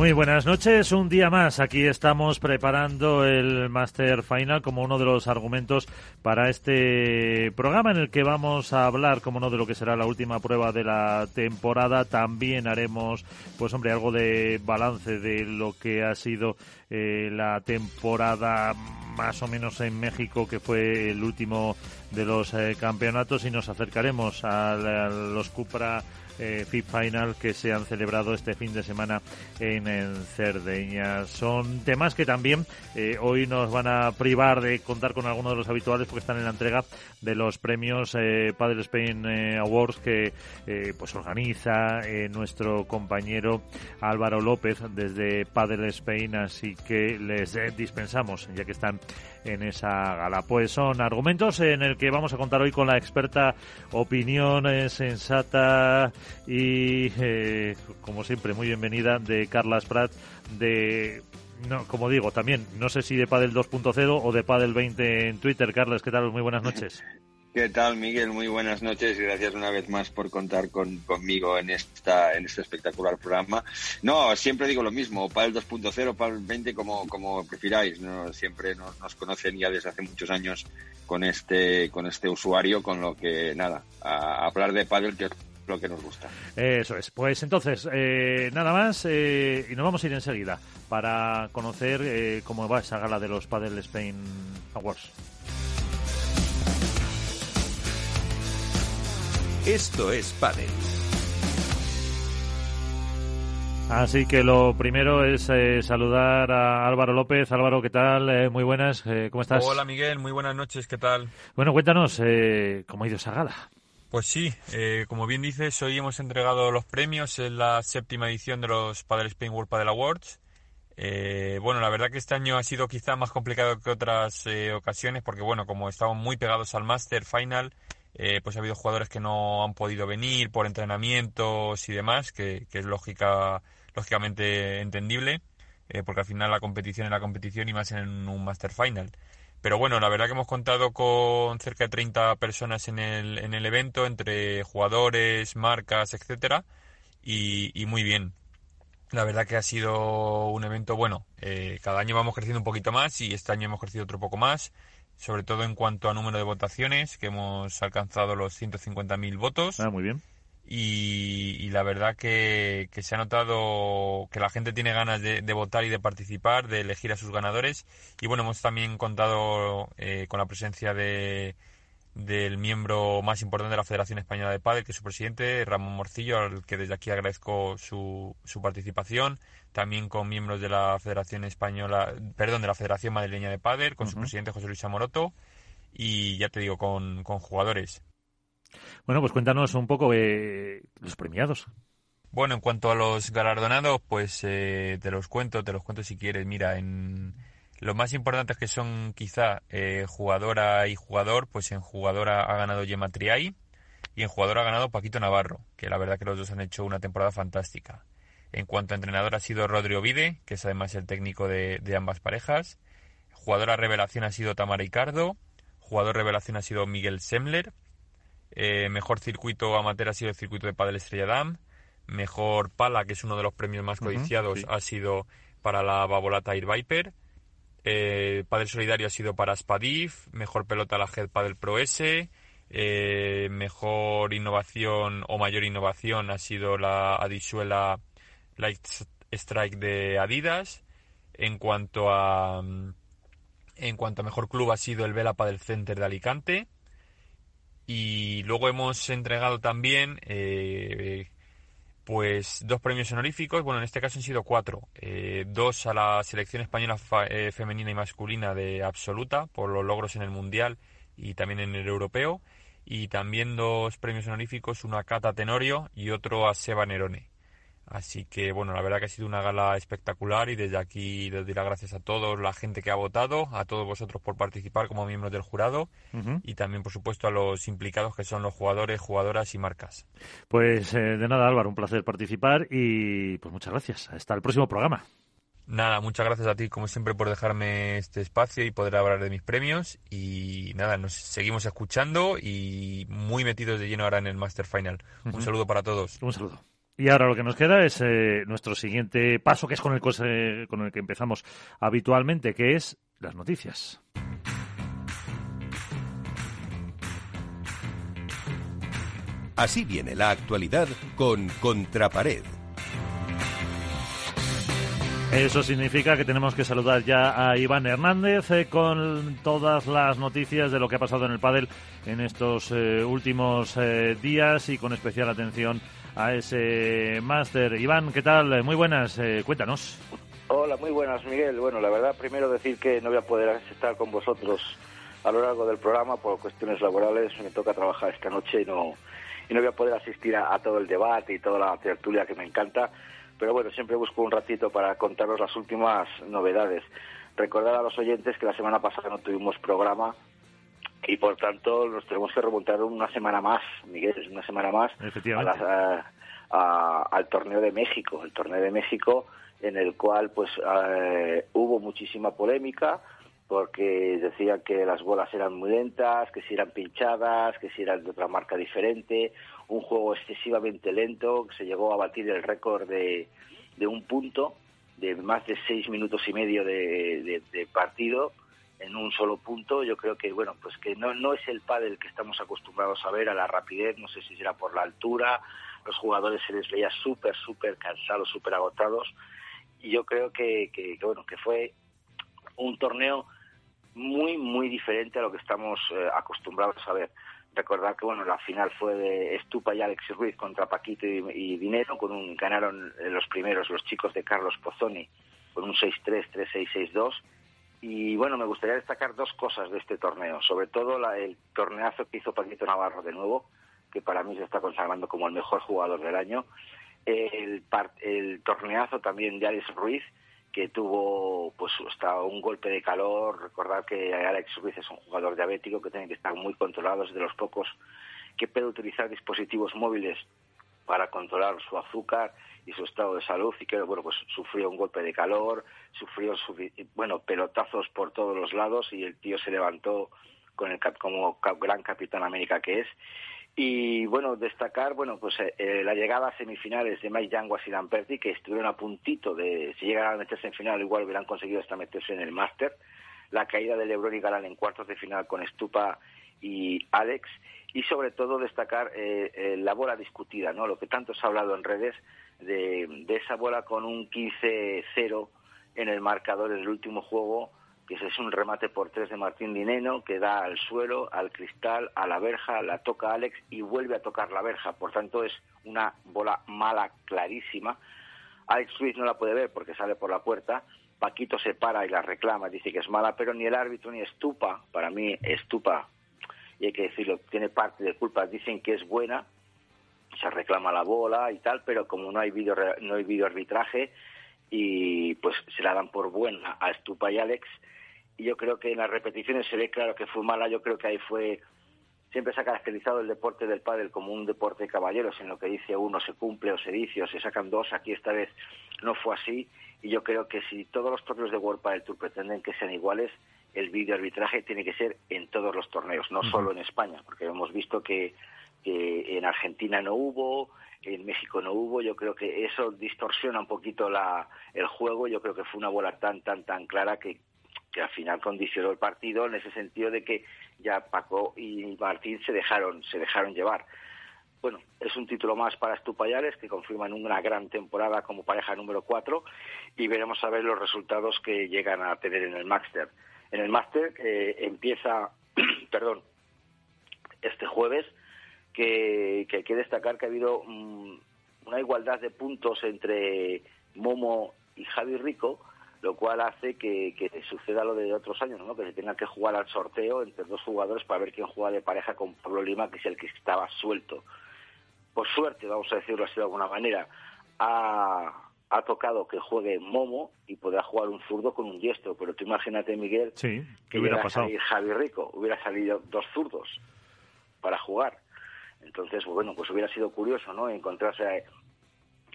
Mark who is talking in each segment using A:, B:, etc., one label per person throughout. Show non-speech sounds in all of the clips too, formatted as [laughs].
A: Muy buenas noches, un día más. Aquí estamos preparando el Master Final como uno de los argumentos para este programa en el que vamos a hablar, como no, de lo que será la última prueba de la temporada. También haremos, pues hombre, algo de balance de lo que ha sido eh, la temporada más o menos en México, que fue el último de los eh, campeonatos, y nos acercaremos a, los Cupra eh, Final que se han celebrado este fin de semana en, Cerdeña. Son temas que también eh, hoy nos van a privar de contar con algunos de los habituales porque están en la entrega de los premios eh, Padel Spain eh, Awards que pues organiza nuestro compañero Álvaro López desde Padel Spain, así que les dispensamos ya que están en esa gala. Pues son argumentos en el que vamos a contar hoy con la experta opinión sensata y, eh, como siempre, muy bienvenida de Carla Sprat de no, como digo, también, no sé si de Padel 2.0 o de Padel 20 en Twitter. Carlos, ¿qué tal? Muy buenas noches. [laughs]
B: ¿Qué tal, Miguel? Muy buenas noches gracias una vez más por contar conmigo en esta en este espectacular programa. No, siempre digo lo mismo, Padel 2.0, Padel 20, como, como prefiráis. Siempre nos, conocen ya desde hace muchos años con este con este usuario, con lo que, nada, a, hablar de Padel que lo que nos gusta.
A: Eso es. Pues entonces, eh, nada más eh, y nos vamos a ir enseguida para conocer eh, cómo va esa gala de los Padel Spain Awards.
C: Esto es Padel.
A: Así que lo primero es eh, saludar a Álvaro López. Álvaro, ¿qué tal? Eh, muy buenas, eh, ¿cómo estás?
D: Hola Miguel, muy buenas noches, ¿qué tal?
A: Bueno, cuéntanos, ¿cómo ha ido esa gala?
D: Pues sí, como bien dices, hoy hemos entregado los premios en la séptima edición de los Padel Spain World Padel Awards. bueno, la verdad que este año ha sido quizá más complicado que otras ocasiones porque, bueno, como estamos muy pegados al Master Final, eh, pues ha habido jugadores que no han podido venir por entrenamientos y demás, que, es lógica, lógicamente entendible, eh, porque al final la competición es la competición y más en un Master Final. Pero bueno, la verdad que hemos contado con cerca de 30 personas en el, en el evento, entre jugadores, marcas, etcétera, y, muy bien. La verdad que ha sido un evento bueno. Eh, cada año vamos creciendo un poquito más y este año hemos crecido otro poco más sobre todo en cuanto a número de votaciones, que hemos alcanzado los 150.000 votos.
A: Ah, muy bien.
D: Y, la verdad que, se ha notado que la gente tiene ganas de, votar y de participar, de elegir a sus ganadores. Y bueno, hemos también contado eh, con la presencia de, del miembro más importante de la Federación Española de Padel, que es su presidente, Ramón Morcillo, al que desde aquí agradezco su, su participación también con miembros de la Federación Española, perdón, de la Federación Madrileña de Padel, con su presidente José Luis Amoroto y ya te digo, con, jugadores.
A: Bueno, pues cuéntanos un poco eh, los premiados.
D: Bueno, en cuanto a los galardonados, pues eh, te los cuento, te los cuento si quieres. Mira, en lo más importante es que son quizá eh, jugadora y jugador, pues en jugadora ha ganado Gemma Triay y en jugador ha ganado Paquito Navarro, que la verdad que los dos han hecho una temporada fantástica. En cuanto a entrenador ha sido Rodrigo Vide, que es además el técnico de, ambas parejas. Jugadora revelación ha sido Tamara Ricardo. Jugador revelación ha sido Miguel Semler. Eh, mejor circuito amateur ha sido el circuito de Padel Estrella Dam. Mejor pala, que es uno de los premios más codiciados, ha sido para la Babolata Air Viper. Eh, Padel Solidario ha sido para Spadif. Mejor pelota la Head Padel Pro S. Eh, mejor innovación o mayor innovación ha sido la Adisuela Light Strike de Adidas. En cuanto a en cuanto a mejor club ha sido el Vela del Center de Alicante. Y luego hemos entregado también eh, pues dos premios honoríficos. Bueno, en este caso han sido cuatro. Eh, dos a la selección española eh, femenina y masculina de absoluta por los logros en el mundial y también en el europeo. Y también dos premios honoríficos, uno a Cata Tenorio y otro a Seba Nerone. Así que, bueno, la verdad que ha sido una gala espectacular y desde aquí les doy las gracias a todos, la gente que ha votado, a todos vosotros por participar como miembros del jurado y también, por supuesto, a los implicados que son los jugadores, jugadoras y marcas.
A: Pues eh, de nada, Álvaro, un placer participar y pues muchas gracias. Hasta el próximo programa.
D: Nada, muchas gracias a ti como siempre por dejarme este espacio y poder hablar de mis premios y nada, nos seguimos escuchando y muy metidos de lleno ahora en el Master Final. Un saludo para todos.
A: Un saludo. Y ahora lo que nos queda es eh, nuestro siguiente paso, que es con el, con el que empezamos habitualmente, que es las noticias.
C: Así viene la actualidad con Contrapared.
A: Eso significa que tenemos que saludar ya a Iván Hernández eh, con todas las noticias de lo que ha pasado en el pádel en estos eh, últimos días y con especial atención a ese máster. Iván, ¿qué tal? Muy buenas, eh, cuéntanos.
E: Hola, muy buenas, Miguel. Bueno, la verdad, primero decir que no voy a poder estar con vosotros a lo largo del programa por cuestiones laborales. Me toca trabajar esta noche y no, y no voy a poder asistir a, todo el debate y toda la tertulia que me encanta. Pero bueno, siempre busco un ratito para contaros las últimas novedades. Recordar a los oyentes que la semana pasada no tuvimos programa y por tanto nos tenemos que remontar una semana más, Miguel, una semana más al torneo de México, el torneo de México en el cual pues eh, hubo muchísima polémica porque decían que las bolas eran muy lentas, que si eran pinchadas, que si eran de otra marca diferente, un juego excesivamente lento, que se llegó a batir el récord de, de un punto, de más de seis minutos y medio de partido, en un solo punto. Yo creo que, bueno, pues que no, no es el pádel que estamos acostumbrados a ver, a la rapidez, no sé si será por la altura, los jugadores se les veía súper, súper cansados, súper agotados. Y yo creo que, que, bueno, que fue un torneo muy, muy diferente a lo que estamos eh, acostumbrados a ver. Recordar que bueno, la final fue de Estupa y Alex Ruiz contra Paquito y, Dinero, con un ganaron los primeros los chicos de Carlos Pozzoni con un 6-3, 3-6, 6-2 y bueno, me gustaría destacar dos cosas de este torneo, sobre todo la, el torneazo que hizo Paquito Navarro de nuevo, que para mí se está consagrando como el mejor jugador del año. El, el torneazo también de Alex Ruiz, que tuvo pues un golpe de calor. Recordar que Alex Ruiz es un jugador diabético que tiene que estar muy controlado, es de los pocos que puede utilizar dispositivos móviles para controlar su azúcar y su estado de salud y que bueno pues sufrió un golpe de calor, sufrió bueno pelotazos por todos los lados y el tío se levantó con el como gran capitán América que es. Y bueno destacar bueno pues eh, eh, la llegada a semifinales de Mike Yanguas y Lamperti que estuvieron a puntito de si llegaran a meterse en final igual hubieran conseguido hasta meterse en el máster. La caída de LeBron y Galán en cuartos de final con Stupa y Alex. Y sobre todo destacar eh, eh, la bola discutida, ¿no? Lo que tanto se ha hablado en redes de, esa bola con un 15-0 en el marcador en el último juego, que es un remate por tres de Martín Dineno, que da al suelo, al cristal, a la verja, la toca Alex y vuelve a tocar la verja. Por tanto, es una bola mala, clarísima. Alex Ruiz no la puede ver porque sale por la puerta. Paquito se para y la reclama, dice que es mala, pero ni el árbitro ni Estupa, para mí Estupa y hay que decirlo, tiene parte de culpa. Dicen que es buena, se reclama la bola y tal, pero como no hay video, no hay video arbitraje y pues se la dan por buena a Stupa y Alex. Y yo creo que en las repeticiones se ve claro que fue mala. Yo creo que ahí fue siempre se ha caracterizado el deporte del pádel como un deporte de caballeros, en lo que dice uno se cumple o se dice o se sacan dos. Aquí esta vez no fue así y yo creo que si todos los torneos de World Padel Tour pretenden que sean iguales, el video arbitraje tiene que ser en todos los torneos, no solo en España, porque hemos visto que, en Argentina no hubo, en México no hubo, yo creo que eso distorsiona un poquito la, el juego, yo creo que fue una bola tan, tan, tan clara que, que al final condicionó el partido en ese sentido de que ya Paco y Martín se dejaron, se dejaron llevar. Bueno, es un título más para Estupayales que confirman una gran temporada como pareja número 4 y veremos a ver los resultados que llegan a tener en el Maxter en el máster eh, empieza, [clears throat] perdón, este jueves, que, hay que destacar que ha habido mm, una igualdad de puntos entre Momo y Javi Rico, lo cual hace que, suceda lo de otros años, ¿no? que se tenga que jugar al sorteo entre dos jugadores para ver quién juega de pareja con Pablo Lima, que es el que estaba suelto. Por suerte, vamos a decirlo así de alguna manera, ha, ha tocado que juegue Momo y podrá jugar un zurdo con un diestro. Pero tú imagínate, Miguel,
A: Sí, ¿qué
E: que
A: hubiera
E: llega a
A: pasado?
E: Javi Rico, hubiera salido dos zurdos para jugar. Entonces, bueno, pues hubiera sido curioso, ¿no? Encontrarse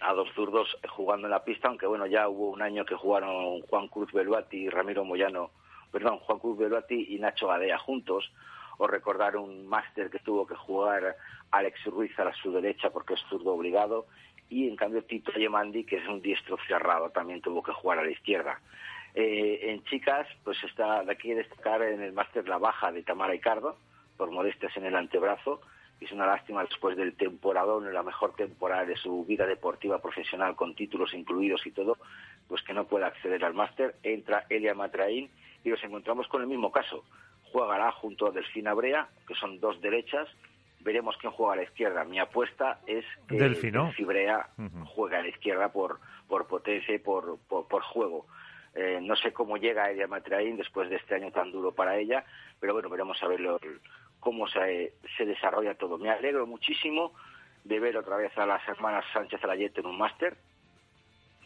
E: a, dos zurdos jugando en la pista, aunque bueno, ya hubo un año que jugaron Juan Cruz Beluati y Ramiro Moyano, perdón, Juan Cruz Beluati y Nacho Gadea juntos, o recordar un máster que tuvo que jugar Alex Ruiz a su derecha porque es zurdo obligado, y en cambio Tito Yemandi, que es un diestro cerrado, también tuvo que jugar a la izquierda. Eh, en chicas, pues está de aquí destacar en el máster la baja de Tamara Icardo, por modestias en el antebrazo. Es una lástima después del temporadón, la mejor temporada de su vida deportiva profesional, con títulos incluidos y todo, pues que no puede acceder al máster. Entra Elia Matraín y nos encontramos con el mismo caso. Jugará junto a Delfina Brea, que son dos derechas. Veremos quién juega a la izquierda. Mi apuesta es que
A: Delfi, ¿no?
E: Delfi Brea
A: Ujú.
E: juega a la izquierda por, por potencia y por, por, por juego. Eh, no sé cómo llega Elia Matraín después de este año tan duro para ella, pero bueno, veremos a ver lo- cómo se, se desarrolla todo. Me alegro muchísimo de ver otra vez a las hermanas Sánchez Alayete en un máster,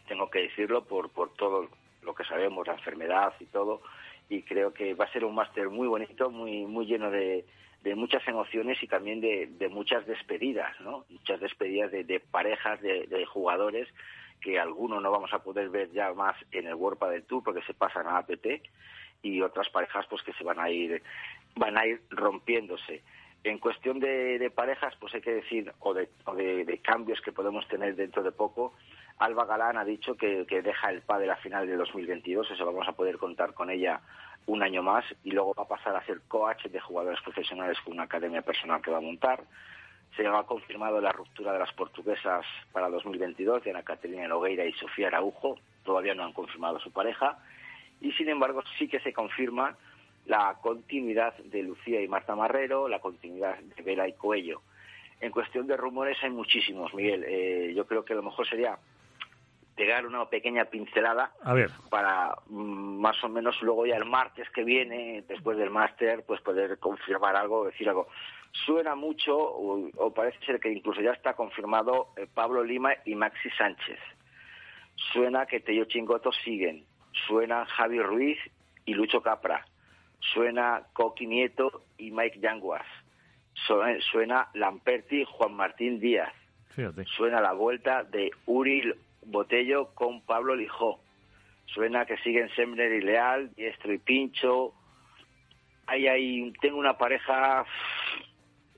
E: tengo que decirlo por, por todo lo que sabemos, la enfermedad y todo, y creo que va a ser un máster muy bonito, muy, muy lleno de, de muchas emociones y también de, de muchas despedidas, ¿no? Muchas despedidas de, parejas, de, de jugadores que algunos no vamos a poder ver ya más en el World del Tour porque se pasan a APT y otras parejas pues que se van a ir van a ir rompiéndose. En cuestión de, de parejas, pues hay que decir, o, de, o de, cambios que podemos tener dentro de poco, Alba Galán ha dicho que, deja el PA de la final de 2022, eso vamos a poder contar con ella un año más y luego va a pasar a ser coach de jugadores profesionales con una academia personal que va a montar. Se ha confirmado la ruptura de las portuguesas para 2022, de Ana Caterina Nogueira y Sofía Araujo. Todavía no han confirmado su pareja. Y sin embargo, sí que se confirma la continuidad de Lucía y Marta Marrero, la continuidad de Vela y Coello. En cuestión de rumores hay muchísimos, Miguel. Eh, yo creo que lo mejor sería pegar una pequeña pincelada
A: A ver,
E: para mm, más o menos luego ya el martes que viene, después del máster, pues poder confirmar algo, decir algo. Suena mucho, o, o parece ser que incluso ya está confirmado eh, Pablo Lima y Maxi Sánchez. Suena que Tello Chingoto siguen. Suena Javi Ruiz y Lucho Capra. Suena Coqui Nieto y Mike Yanguas. Suena, Lamperti Juan Martín Díaz
A: fíjate.
E: suena la vuelta de Uri Botello con Pablo Lijó. Suena que siguen Semner y Leal, Diestro y Pincho. Ahí, ahí tengo una pareja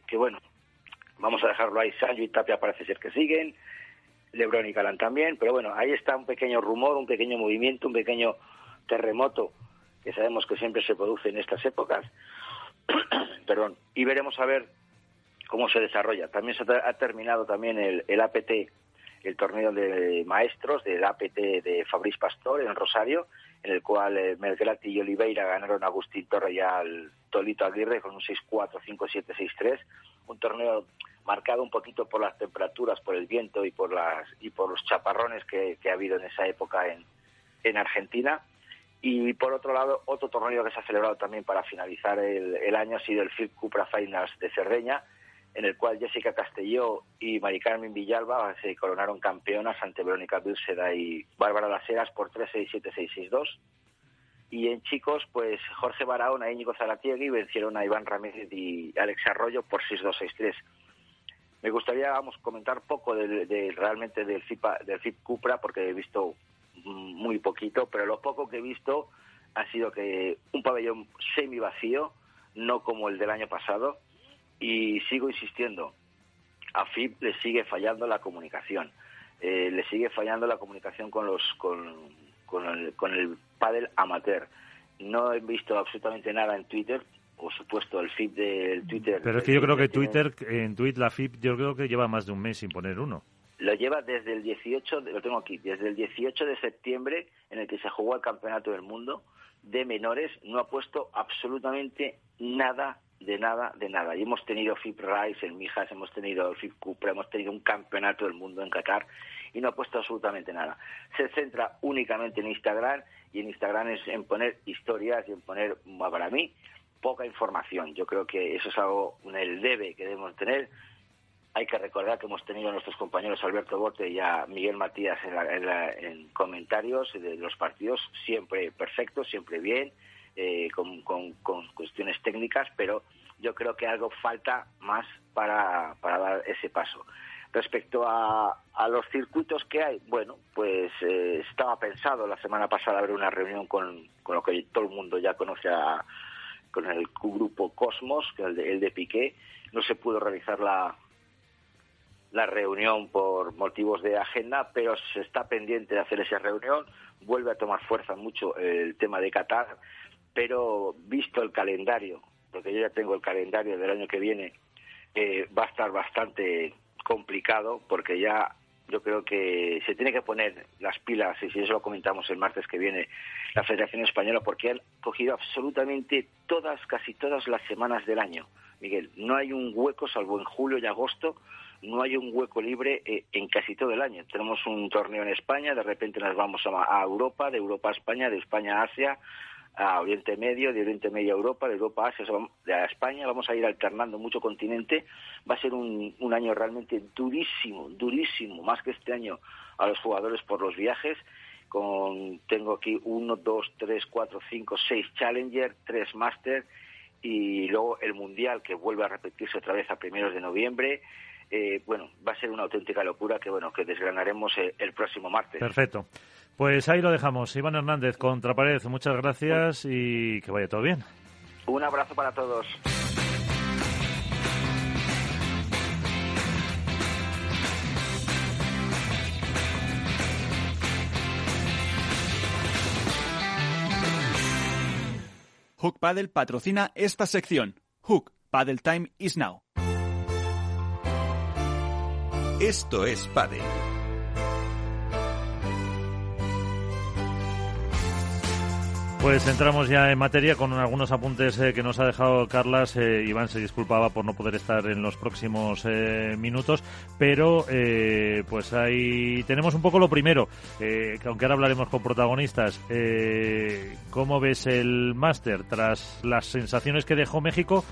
E: que, bueno, vamos a dejarlo ahí. Sancho y Tapia parece ser que siguen. Lebron y Calán también. Pero bueno, ahí está un pequeño rumor, un pequeño movimiento, un pequeño terremoto que sabemos que siempre se produce en estas épocas. [clears throat] Perdón. Y veremos a ver cómo se desarrolla. También se ha terminado también el, el APT, el torneo de maestros del APT de Fabriz Pastor en Rosario, en el cual eh, Melgrati y Oliveira ganaron a Agustín Torre y al Tolito Aguirre con un 6-4, 5-7, 6-3. Un torneo marcado un poquito por las temperaturas, por el viento y por las y por los chaparrones que, que ha habido en esa época en, en Argentina. Y por otro lado, otro torneo que se ha celebrado también para finalizar el, el año ha sido el Phil Cupra Finals de Cerdeña, en el cual Jessica Castelló y Mari Carmen Villalba se coronaron campeonas ante Verónica Dulceda y Bárbara Las Heras por 3-6-7-6-6-2. Y en chicos, pues Jorge Barahona e Íñigo Zaratiegui vencieron a Iván Ramírez y Alex Arroyo por 6-2-6-3. Me gustaría vamos, comentar poco realmente del FIP, del FIP Cupra, porque he visto muy poquito, pero lo poco que he visto ha sido que un pabellón semi vacío, no como el del año pasado, y sigo insistiendo, a FIP le sigue fallando la comunicación, eh, le sigue fallando la comunicación con los con, con el, con el pádel amateur. No he visto absolutamente nada en Twitter, por supuesto el feed del Twitter.
A: Pero es que yo creo que Twitter, en Twitter, la FIP, yo creo que lleva más de un mes sin poner uno.
E: Lo lleva desde el 18, de- lo tengo aquí, desde el 18 de septiembre en el que se jugó el Campeonato del Mundo de menores, no ha puesto absolutamente nada de nada de nada. Y hemos tenido FIP Rise en Mijas, hemos tenido FIP Cupra, hemos tenido un Campeonato del Mundo en Qatar y no ha puesto absolutamente nada. Se centra únicamente en Instagram y en Instagram es en poner historias y en poner, para mí, poca información. Yo creo que eso es algo, el debe que debemos tener hay que recordar que hemos tenido a nuestros compañeros Alberto Bote y a Miguel Matías en, comentarios de los partidos, siempre perfectos, siempre bien, eh, con, cuestiones técnicas, pero yo creo que algo falta más para, dar ese paso. Respecto a, los circuitos que hay, bueno, pues eh, estaba pensado la semana pasada haber una reunión con, lo que todo el mundo ya conoce con el grupo Cosmos, el de, el de Piqué. No se pudo realizar la, la reunión por motivos de agenda, pero se está pendiente de hacer esa reunión. Vuelve a tomar fuerza mucho el tema de Qatar, pero visto el calendario, porque yo ya tengo el calendario del año que viene, eh, va a estar bastante complicado porque ya yo creo que se tiene que poner las pilas, y si eso lo comentamos el martes que viene, la Federación Española, porque han cogido absolutamente todas, casi todas las semanas del año. Miguel, no hay un hueco, salvo en julio y agosto, no hay un hueco libre eh, en casi todo el año. Tenemos un torneo en España, de repente nos vamos a, Europa, de Europa a España, de España a Asia, a Oriente Medio, de Oriente Medio a Europa, de Europa a Asia, de España, vamos a ir alternando mucho continente. Va a ser un, un año realmente durísimo, durísimo, más que este año a los jugadores por los viajes. Con, tengo aquí uno, dos, tres, cuatro, cinco, seis Challenger, tres Master y luego el Mundial que vuelve a repetirse otra vez a primeros de noviembre eh, bueno, va a ser una auténtica locura que, bueno, que desgranaremos eh, el, próximo martes.
A: Perfecto. Pues ahí lo dejamos. Iván Hernández, Contrapared, muchas gracias y que vaya todo bien.
E: Un abrazo para todos.
F: Hook Paddle patrocina esta sección. Hook Paddle Time is now.
C: Esto es Padel.
A: Pues entramos ya en materia con algunos apuntes eh, que nos ha dejado Carlas. Eh, Iván se disculpaba por no poder estar en los próximos eh, minutos, pero pues ahí tenemos un poco lo primero, que aunque ahora hablaremos con protagonistas. ¿Cómo ves el máster tras las sensaciones que dejó México?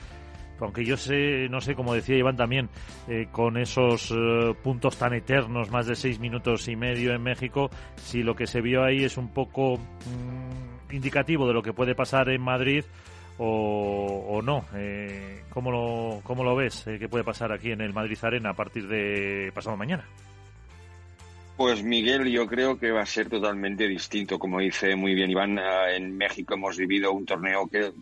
A: Aunque yo sé, no sé, como decía Iván también, eh, con esos eh, puntos tan eternos, más de seis minutos y medio en México, si lo que se vio ahí es un poco mm, indicativo de lo que puede pasar en Madrid o, o no. Eh, ¿cómo, lo, ¿Cómo lo ves? ¿Qué puede pasar aquí en el Madrid Arena a partir de pasado mañana?
B: Pues Miguel, yo creo que va a ser totalmente distinto. Como dice muy bien Iván, eh, en México hemos vivido un torneo que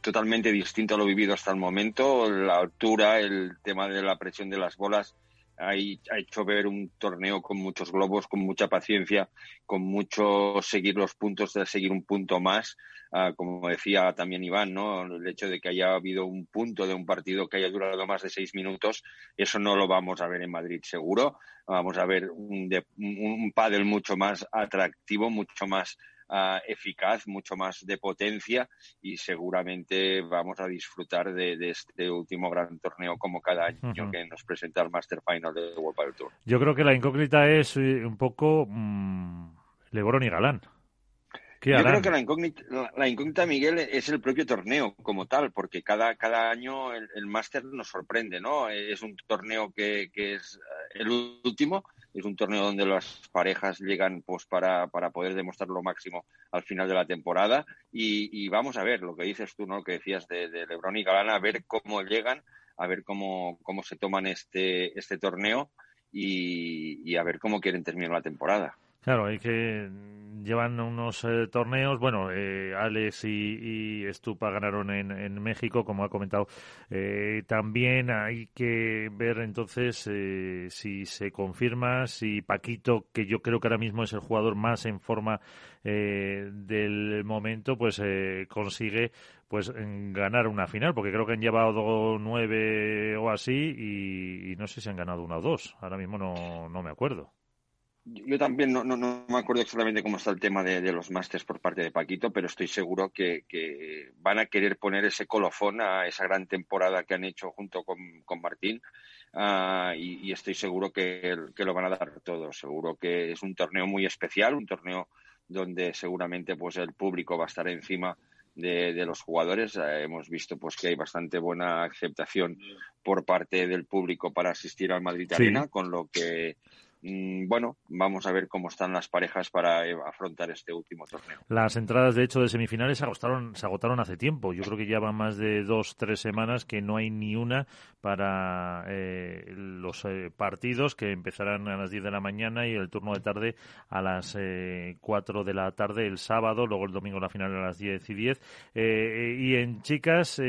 B: totalmente distinto a lo vivido hasta el momento. La altura, el tema de la presión de las bolas, ha hecho ver un torneo con muchos globos, con mucha paciencia, con mucho seguir los puntos, de seguir un punto más. Ah, como decía también Iván, ¿no? El hecho de que haya habido un punto de un partido que haya durado más de seis minutos, eso no lo vamos a ver en Madrid seguro. Vamos a ver un, un pádel mucho más atractivo, mucho más ah, eficaz, mucho más de potencia y seguramente vamos a disfrutar de, este último gran torneo como cada año que nos presenta el Master Final de World Padel Tour.
A: Yo creo que la incógnita es eh, un poco mmm, Lebron y Galán.
B: Yo creo que la incógnita, la, incógnita, Miguel, es el propio torneo como tal, porque cada, cada año el, el máster nos sorprende, ¿no? Es un torneo que, que, es eh, el último, es un torneo donde las parejas llegan pues para, para poder demostrar lo máximo al final de la temporada y, vamos a ver lo que dices tú, ¿no? Que decías de, de Lebron y Galán, a ver cómo llegan, a ver cómo, cómo se toman este, este torneo y a ver cómo quieren terminar la temporada.
A: Claro, hay que llevan unos eh, torneos. Bueno, eh, Alex y, Estupa ganaron en, México, como ha comentado. Eh, también hay que ver entonces si se confirma, si Paquito, que yo creo que ahora mismo es el jugador más en forma del momento, pues consigue pues ganar una final, porque creo que han llevado nueve o así y, y, no sé si han ganado una o dos. Ahora mismo no, no me acuerdo.
B: Yo también no, no, no, me acuerdo exactamente cómo está el tema de, los másters por parte de Paquito, pero estoy seguro que, que, van a querer poner ese colofón a esa gran temporada que han hecho junto con, con Martín uh, y, y, estoy seguro que, que, lo van a dar todo. Seguro que es un torneo muy especial, un torneo donde seguramente pues el público va a estar encima de, los jugadores. Eh, hemos visto pues que hay bastante buena aceptación por parte del público para asistir al Madrid Arena, con lo que bueno, vamos a ver cómo están las parejas para eh, afrontar este último torneo.
A: Las entradas, de hecho, de semifinales se agotaron, se agotaron hace tiempo. Yo creo que ya van más de dos, tres semanas que no hay ni una para eh, los eh, partidos que empezarán a las 10 de la mañana y el turno de tarde a las eh, 4 de la tarde el sábado, luego el domingo la final a las 10 y 10. y en chicas...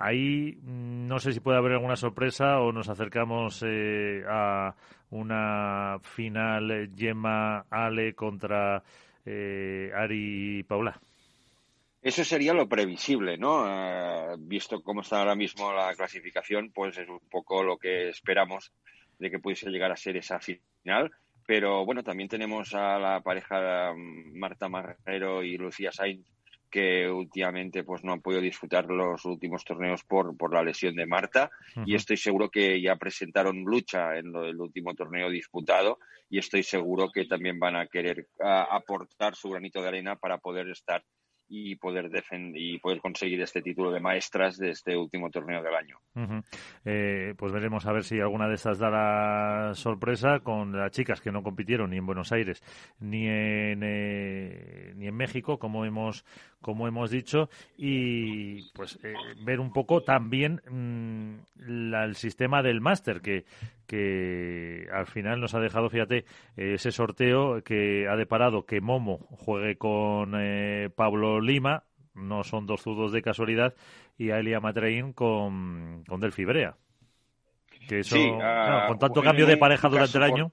A: Ahí mm, no sé si puede haber alguna sorpresa o nos acercamos eh, a una final eh, Gemma Ale contra eh, Ari Paula.
B: Eso sería lo previsible, ¿no? visto cómo está ahora mismo la clasificación, pues es un poco lo que esperamos de que pudiese llegar a ser esa final. Pero bueno, también tenemos a la pareja mm, Marta Marrero y Lucía Sainz que últimamente pues no han podido disfrutar los últimos torneos por, por la lesión de Marta. Y estoy seguro que ya presentaron lucha en el último torneo disputado. Y estoy seguro que también van a querer aportar su granito de arena para poder estar y poder defender y poder conseguir este título de maestras de este último torneo del año.
A: Eh, pues veremos a ver si alguna de estas da la sorpresa con las chicas que no compitieron ni en Buenos Aires ni en eh, ni en México, como hemos como hemos dicho, y pues eh, ver un poco también mm, el sistema del máster que que al final nos ha dejado, fíjate, ese sorteo que ha deparado que Momo juegue con eh, Pablo Lima, no son dos zurdos de casualidad, y a Elia Matrein con, con Delphi Brea. Que eso, ah, con tanto cambio de pareja durante el año.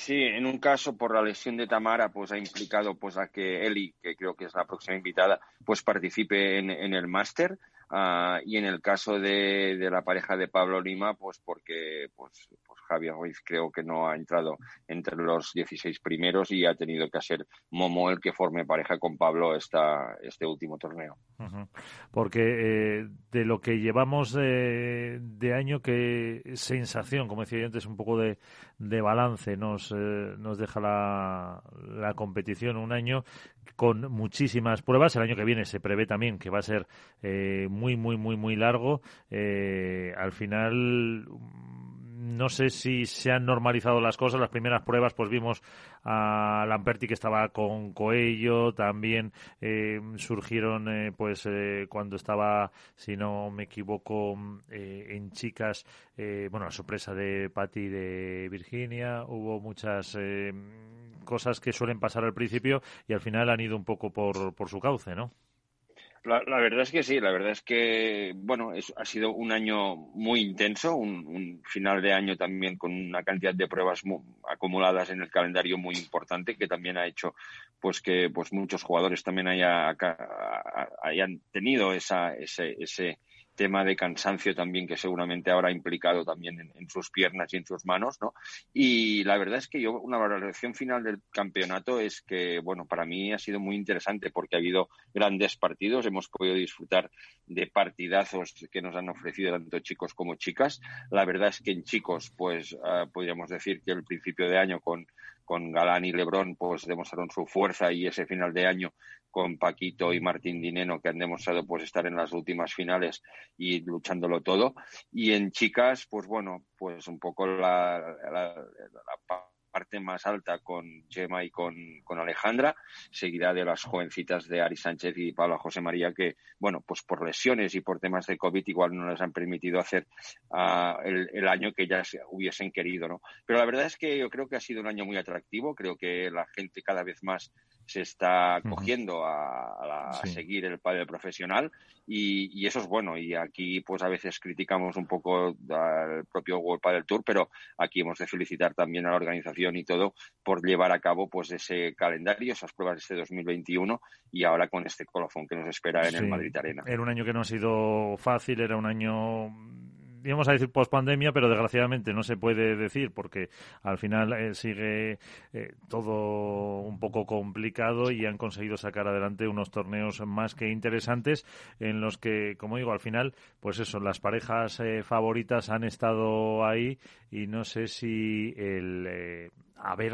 B: Sí, en un caso por la lesión de Tamara, pues ha implicado pues a que Eli, que creo que es la próxima invitada, pues participe en, en el máster. Uh, y en el caso de, de, la pareja de Pablo Lima, pues porque pues, pues Javier Ruiz creo que no ha entrado entre los 16 primeros y ha tenido que ser Momo el que forme pareja con Pablo esta, este último torneo.
A: Porque eh, de lo que llevamos de, de, año, qué sensación, como decía yo antes, un poco de, de balance nos, eh, nos deja la, la competición. Un año con muchísimas pruebas. El año que viene se prevé también que va a ser eh, muy, muy, muy, muy largo. Eh, al final, no sé si se han normalizado las cosas. Las primeras pruebas, pues vimos a Lamperti que estaba con Coello, también eh, surgieron, eh, pues eh, cuando estaba, si no me equivoco, eh, en chicas, eh, bueno, la sorpresa de Patti de Virginia, hubo muchas eh, cosas que suelen pasar al principio y al final han ido un poco por, por su cauce, ¿no?
B: La, la, verdad es que sí, la verdad es que, bueno, es, ha sido un año muy intenso, un, un, final de año también con una cantidad de pruebas muy, acumuladas en el calendario muy importante que también ha hecho pues que pues muchos jugadores también haya, hayan tenido esa, ese, ese tema de cansancio también que seguramente habrá implicado también en, en, sus piernas y en sus manos, ¿no? Y la verdad es que yo, una valoración final del campeonato es que, bueno, para mí ha sido muy interesante porque ha habido grandes partidos, hemos podido disfrutar de partidazos que nos han ofrecido tanto chicos como chicas. La verdad es que en chicos, pues, uh, podríamos decir que el principio de año con con Galán y Lebrón pues demostraron su fuerza y ese final de año con Paquito y Martín Dineno que han demostrado pues estar en las últimas finales y luchándolo todo. Y en chicas pues bueno pues un poco la, la, la parte más alta con Gemma y con, con, Alejandra, seguida de las jovencitas de Ari Sánchez y Pablo José María, que, bueno, pues por lesiones y por temas de COVID igual no les han permitido hacer uh, el, el, año que ya hubiesen querido, ¿no? Pero la verdad es que yo creo que ha sido un año muy atractivo, creo que la gente cada vez más se está cogiendo a, a, la, sí. a seguir el padre profesional y, y, eso es bueno. Y aquí, pues a veces criticamos un poco al propio World Padel Tour, pero aquí hemos de felicitar también a la organización y todo por llevar a cabo pues ese calendario, esas pruebas de este 2021 y ahora con este colofón que nos espera en sí. el Madrid Arena.
A: Era un año que no ha sido fácil, era un año íbamos a decir pospandemia, pero desgraciadamente no se puede decir porque al final eh, sigue eh, todo un poco complicado y han conseguido sacar adelante unos torneos más que interesantes en los que, como digo, al final, pues eso, las parejas eh, favoritas han estado ahí y no sé si el haber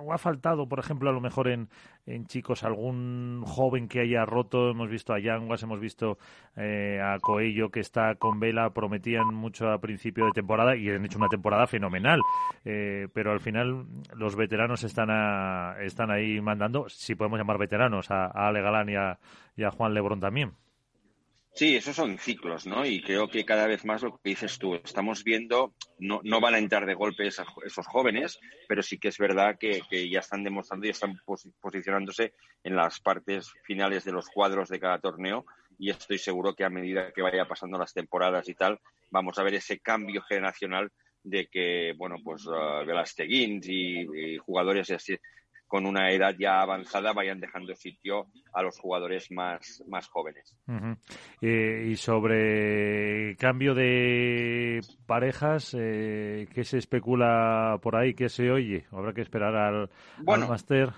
A: o ha faltado, por ejemplo, a lo mejor en, en chicos algún joven que haya roto. Hemos visto a Yanguas, hemos visto eh, a Coello que está con vela, prometían mucho a principio de temporada y han hecho una temporada fenomenal. Eh, pero al final los veteranos están, están ahí mandando, si podemos llamar veteranos, a, Ale Galán y a, y a Juan Lebrón también.
B: Sí, esos son ciclos, ¿no? Y creo que cada vez más lo que dices tú, estamos viendo, no, no van a entrar de golpe esos jóvenes, pero sí que es verdad que, ya están demostrando y están posicionándose en las partes finales de los cuadros de cada torneo y estoy seguro que a medida que vaya pasando las temporadas y tal, vamos a ver ese cambio generacional de que, bueno, pues uh, Velasteguins y, y, jugadores así, con una edad ya avanzada vayan dejando sitio a los jugadores más, más jóvenes.
A: Eh, y sobre cambio de parejas, eh, ¿qué se especula por ahí? ¿Qué se oye? Habrá que esperar al,
B: bueno,
A: al máster.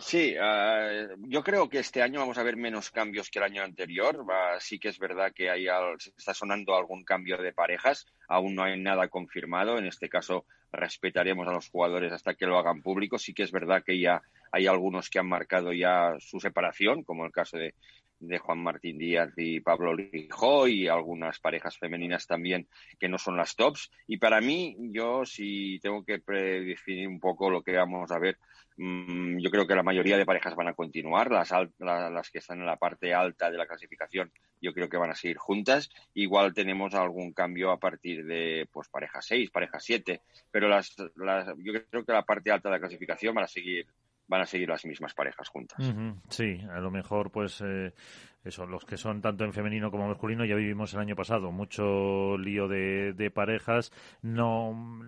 B: Sí, uh, yo creo que este año vamos a ver menos cambios que el año anterior. Uh, sí que es verdad que hay se está sonando algún cambio de parejas. Aún no hay nada confirmado. En este caso, respetaremos a los jugadores hasta que lo hagan público. Sí que es verdad que ya hay algunos que han marcado ya su separación, como el caso de, de Juan Martín Díaz y Pablo Lijó y algunas parejas femeninas también que no son las tops. Y para mí, yo si tengo que predefinir un poco lo que vamos a ver, mm, yo creo que la mayoría de parejas van a continuar, las, las que están en la parte alta de la clasificación yo creo que van a seguir juntas. Igual tenemos algún cambio a partir de pues pareja 6, pareja 7, pero las, las, yo creo que la parte alta de la clasificación van a seguir van a seguir las mismas parejas juntas.
A: Sí, a lo mejor pues eh, eso, los que son tanto en femenino como masculino ya vivimos el año pasado mucho lío de, parejas, no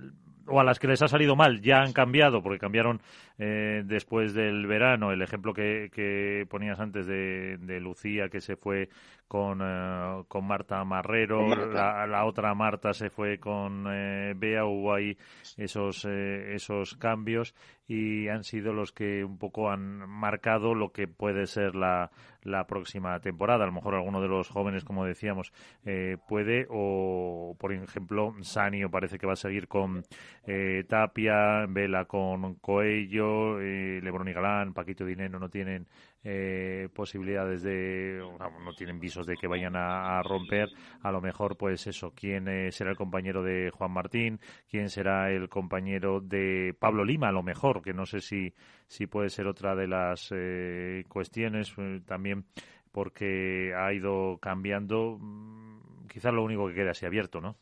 A: o a las que les ha salido mal ya han cambiado porque cambiaron eh, después del verano el ejemplo que, que ponías antes de, de, Lucía que se fue con, eh, con Marta Marrero La, la, otra Marta se fue con eh, Bea hubo ahí esos eh, esos cambios y han sido los que un poco han marcado lo que puede ser la, la próxima temporada. A lo mejor alguno de los jóvenes, como decíamos, eh, puede, o por ejemplo, Sanio parece que va a seguir con eh, Tapia, Vela con Coello, eh, Lebron y Galán, Paquito Dinero no tienen eh, posibilidades de, no tienen visos de que vayan a, romper, a lo mejor pues eso, quién eh, será el compañero de Juan Martín, quién será el compañero de Pablo Lima, a lo mejor, que no sé si, si puede ser otra de las eh, cuestiones, también porque ha ido cambiando, mm, quizás lo único que queda así abierto, ¿no?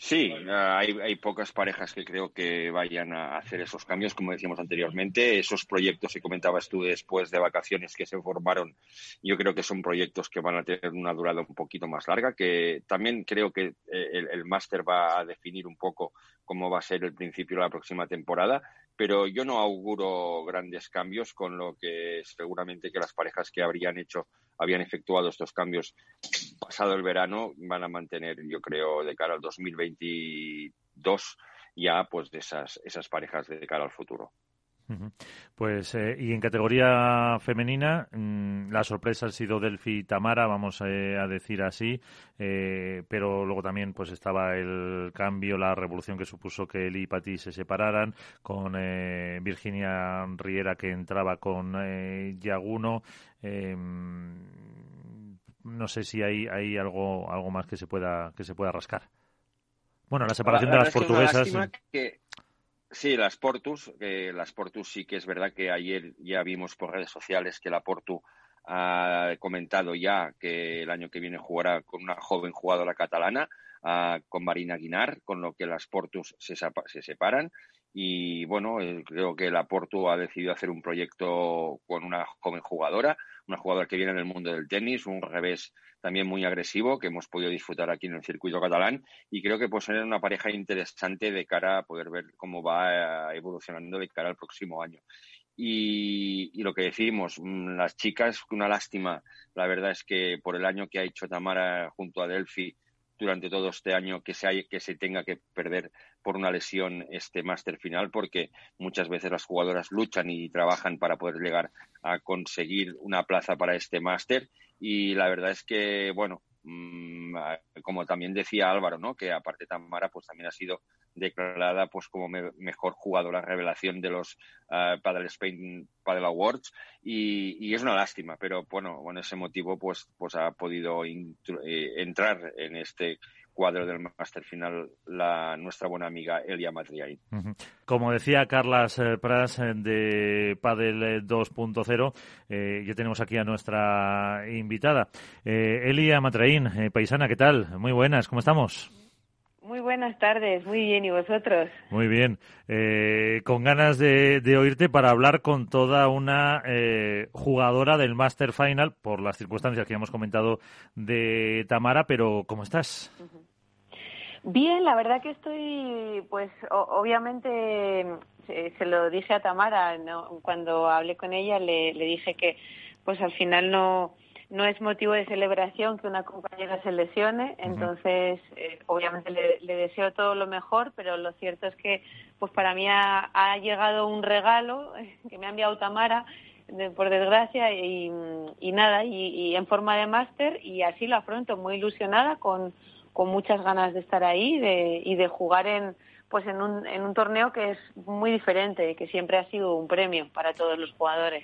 B: Sí, hay, hay, pocas parejas que creo que vayan a hacer esos cambios, como decíamos anteriormente. Esos proyectos que comentabas tú después de vacaciones que se formaron, yo creo que son proyectos que van a tener una durada un poquito más larga, que también creo que eh, el, el máster va a definir un poco cómo va a ser el principio de la próxima temporada, pero yo no auguro grandes cambios con lo que seguramente que las parejas que habrían hecho habían efectuado estos cambios pasado el verano van a mantener, yo creo, de cara al 2022 ya pues de esas, esas parejas de cara al futuro.
A: Pues, eh, y en categoría femenina, mm, la sorpresa ha sido Delphi Tamara, vamos eh, a decir así, eh, pero luego también pues estaba el cambio, la revolución que supuso que él y Pati se separaran, con Virginia Riera que entraba con Yaguno. Em, no sé si hay, hay algo, algo más que se pueda, que se pueda rascar. Bueno, la separación de las portuguesas.
B: Sí, las Portus, eh, las Portus sí que es verdad que ayer ya vimos por redes sociales que la Portu ha comentado ya que el año que viene jugará con una joven jugadora catalana, uh, con Marina Guinar, con lo que las Portus se, se separan. Y bueno, eh, creo que la Portu ha decidido hacer un proyecto con una joven jugadora, una jugadora que viene del mundo del tenis, un revés también muy agresivo que hemos podido disfrutar aquí en el circuito catalán y creo que puede ser una pareja interesante de cara a poder ver cómo va evolucionando de cara al próximo año. Y, y, lo que decimos, mm, las chicas, una lástima, la verdad es que por el año que ha hecho Tamara junto a Delphi durante todo este año que se, que se tenga que perder por una lesión este máster final, porque muchas veces las jugadoras luchan y trabajan para poder llegar a conseguir una plaza para este máster. Y la verdad es que, bueno, como también decía Álvaro, ¿no? Que aparte Tamara, pues también ha sido declarada pues como mejor jugadora revelación de los uh, Padel Spain Awards y, es una lástima, pero bueno, con ese motivo pues pues ha podido eh, entrar en este cuadro del máster final la nuestra buena amiga Elia Matriain.
A: Como decía Carlas eh, Pras eh, de Padel 2.0, eh, ya tenemos aquí a nuestra invitada. Elia Matraín, paisana, ¿qué tal? Muy buenas, ¿cómo estamos?
G: Muy buenas tardes, muy bien, ¿y vosotros?
A: Muy bien, con ganas de, oírte para hablar con toda una jugadora del Master Final, por las circunstancias que hemos comentado de Tamara, pero ¿cómo estás?
G: Bien, la verdad que estoy, pues obviamente se, lo dije a Tamara, cuando hablé con ella le, dije que pues al final no, no es motivo de celebración que una compañera se lesione, entonces eh, obviamente le, deseo todo lo mejor, pero lo cierto es que pues para mí ha, llegado un regalo [laughs] que me ha enviado Tamara, por desgracia, y, nada, y en forma de máster, y así lo afronto, muy ilusionada con con muchas ganas de estar ahí de, y de jugar en pues en un, en un torneo que es muy diferente, que siempre ha sido un premio para todos los jugadores.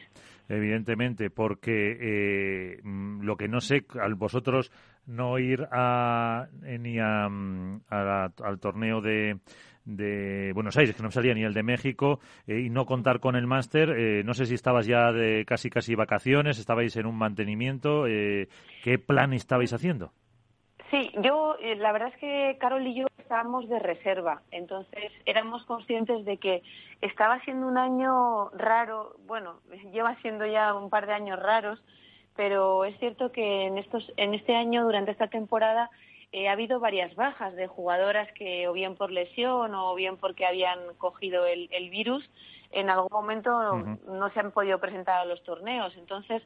A: Evidentemente, porque eh, mm, lo que no sé, al vosotros no ir a, eh, ni a, mm, al torneo de, de Buenos Aires, que no salía ni el de México, eh, y no contar con el máster. no sé si estabas ya de casi casi vacaciones, estabais en un mantenimiento. ¿Qué plan estabais haciendo?
G: Sí, yo, eh, la verdad es que Carol y yo estábamos de reserva, entonces éramos conscientes de que estaba siendo un año raro, bueno, lleva siendo ya un par de años raros, pero es cierto que en, estos, en este año, durante esta temporada, eh, ha habido varias bajas de jugadoras que o bien por lesión o bien porque habían cogido el, virus, en algún momento no se han podido presentar a los torneos. Entonces,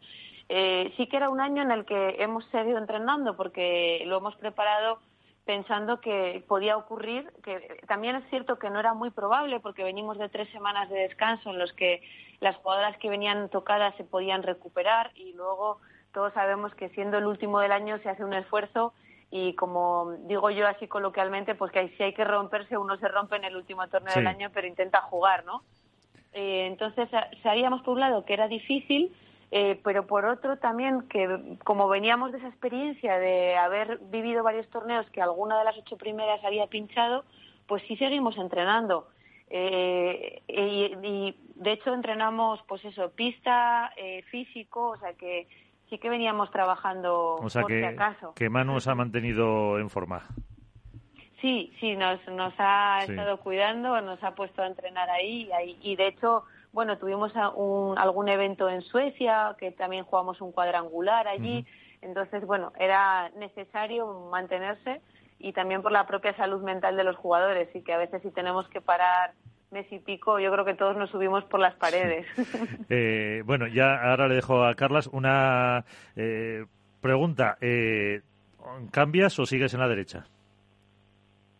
G: eh, sí que era un año en el que hemos seguido entrenando porque lo hemos preparado pensando que podía ocurrir, que también es cierto que no era muy probable porque venimos de tres semanas de descanso en los que las jugadoras que venían tocadas se podían recuperar y luego todos sabemos que siendo el último del año se hace un esfuerzo y como digo yo así coloquialmente, pues que si hay que romperse, uno se rompe en el último torneo del año, pero intenta jugar, ¿no? Eh, entonces sabíamos por un lado que era difícil, eh, pero por otro también que como veníamos de esa experiencia de haber vivido varios torneos que alguna de las ocho primeras había pinchado, pues sí seguimos entrenando. Eh, y, de hecho entrenamos pues eso, pista, eh, físico, o sea que sí que veníamos trabajando
A: o sea
G: por
A: que,
G: si acaso.
A: que Manu se ha mantenido en forma.
G: Sí, sí, nos, nos ha estado cuidando, nos ha puesto a entrenar ahí y de hecho bueno, tuvimos algún evento en Suecia, que también jugamos un cuadrangular allí. Entonces, bueno, era necesario mantenerse y también por la propia salud mental de los jugadores y que a veces si tenemos que parar mes y pico, yo creo que todos nos subimos por las paredes. [laughs]
A: Eh, bueno, ya ahora le dejo a Carlas una eh, pregunta. Eh, ¿Cambias o sigues en la derecha?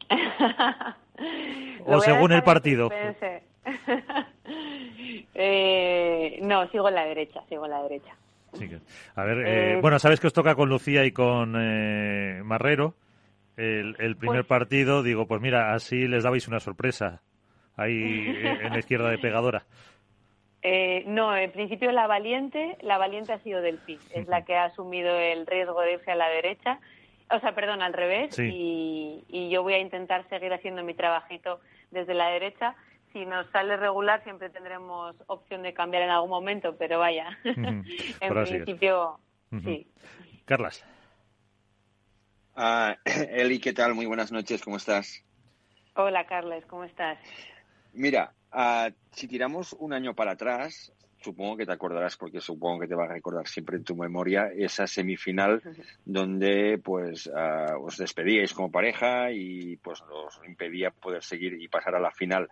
A: [laughs] o según el partido. [laughs]
G: Eh, no, sigo en la derecha, sigo en la derecha.
A: a ver, eh, eh, bueno, sabes que os toca con Lucía y con Marrero el, primer pues partido. Digo, pues mira, así les dabais una sorpresa ahí en la izquierda de pegadora. [laughs]
G: no, en principio la valiente, la valiente ha sido Delphi, es la que ha asumido el riesgo de irse a la derecha, o sea, perdón, al revés, y, y yo voy a intentar seguir haciendo mi trabajito desde la derecha si nos sale regular siempre tendremos opción de cambiar en algún momento, pero vaya, [laughs] en principio sí.
A: Carlas.
B: Ah, [laughs] Eli, ¿qué tal? Muy buenas noches, ¿cómo estás?
G: Hola, Carles, ¿cómo estás?
B: Mira, ah, si tiramos un año para atrás, supongo que te acordarás, porque supongo que te va a recordar siempre en tu memoria, esa semifinal donde pues ah, os despedíais como pareja y pues os impedía poder seguir y pasar a la final.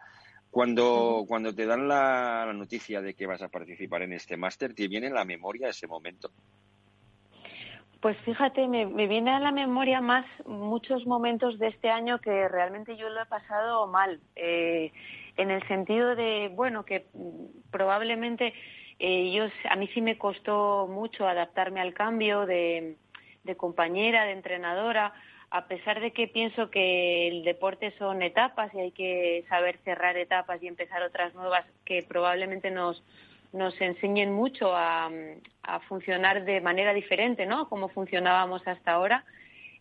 B: Cuando, cuando te dan la, noticia de que vas a participar en este máster, ¿te viene en la memoria ese momento?
G: Pues fíjate, me, viene a la memoria más muchos momentos de este año que realmente yo lo he pasado mal, eh, en el sentido de, bueno, que probablemente eh, a mí sí me costó mucho adaptarme al cambio de, de compañera, de entrenadora, a pesar de que pienso que el deporte son etapas y hay que saber cerrar etapas y empezar otras nuevas que probablemente nos, nos enseñen mucho a, funcionar de manera diferente, ¿no? Como funcionábamos hasta ahora.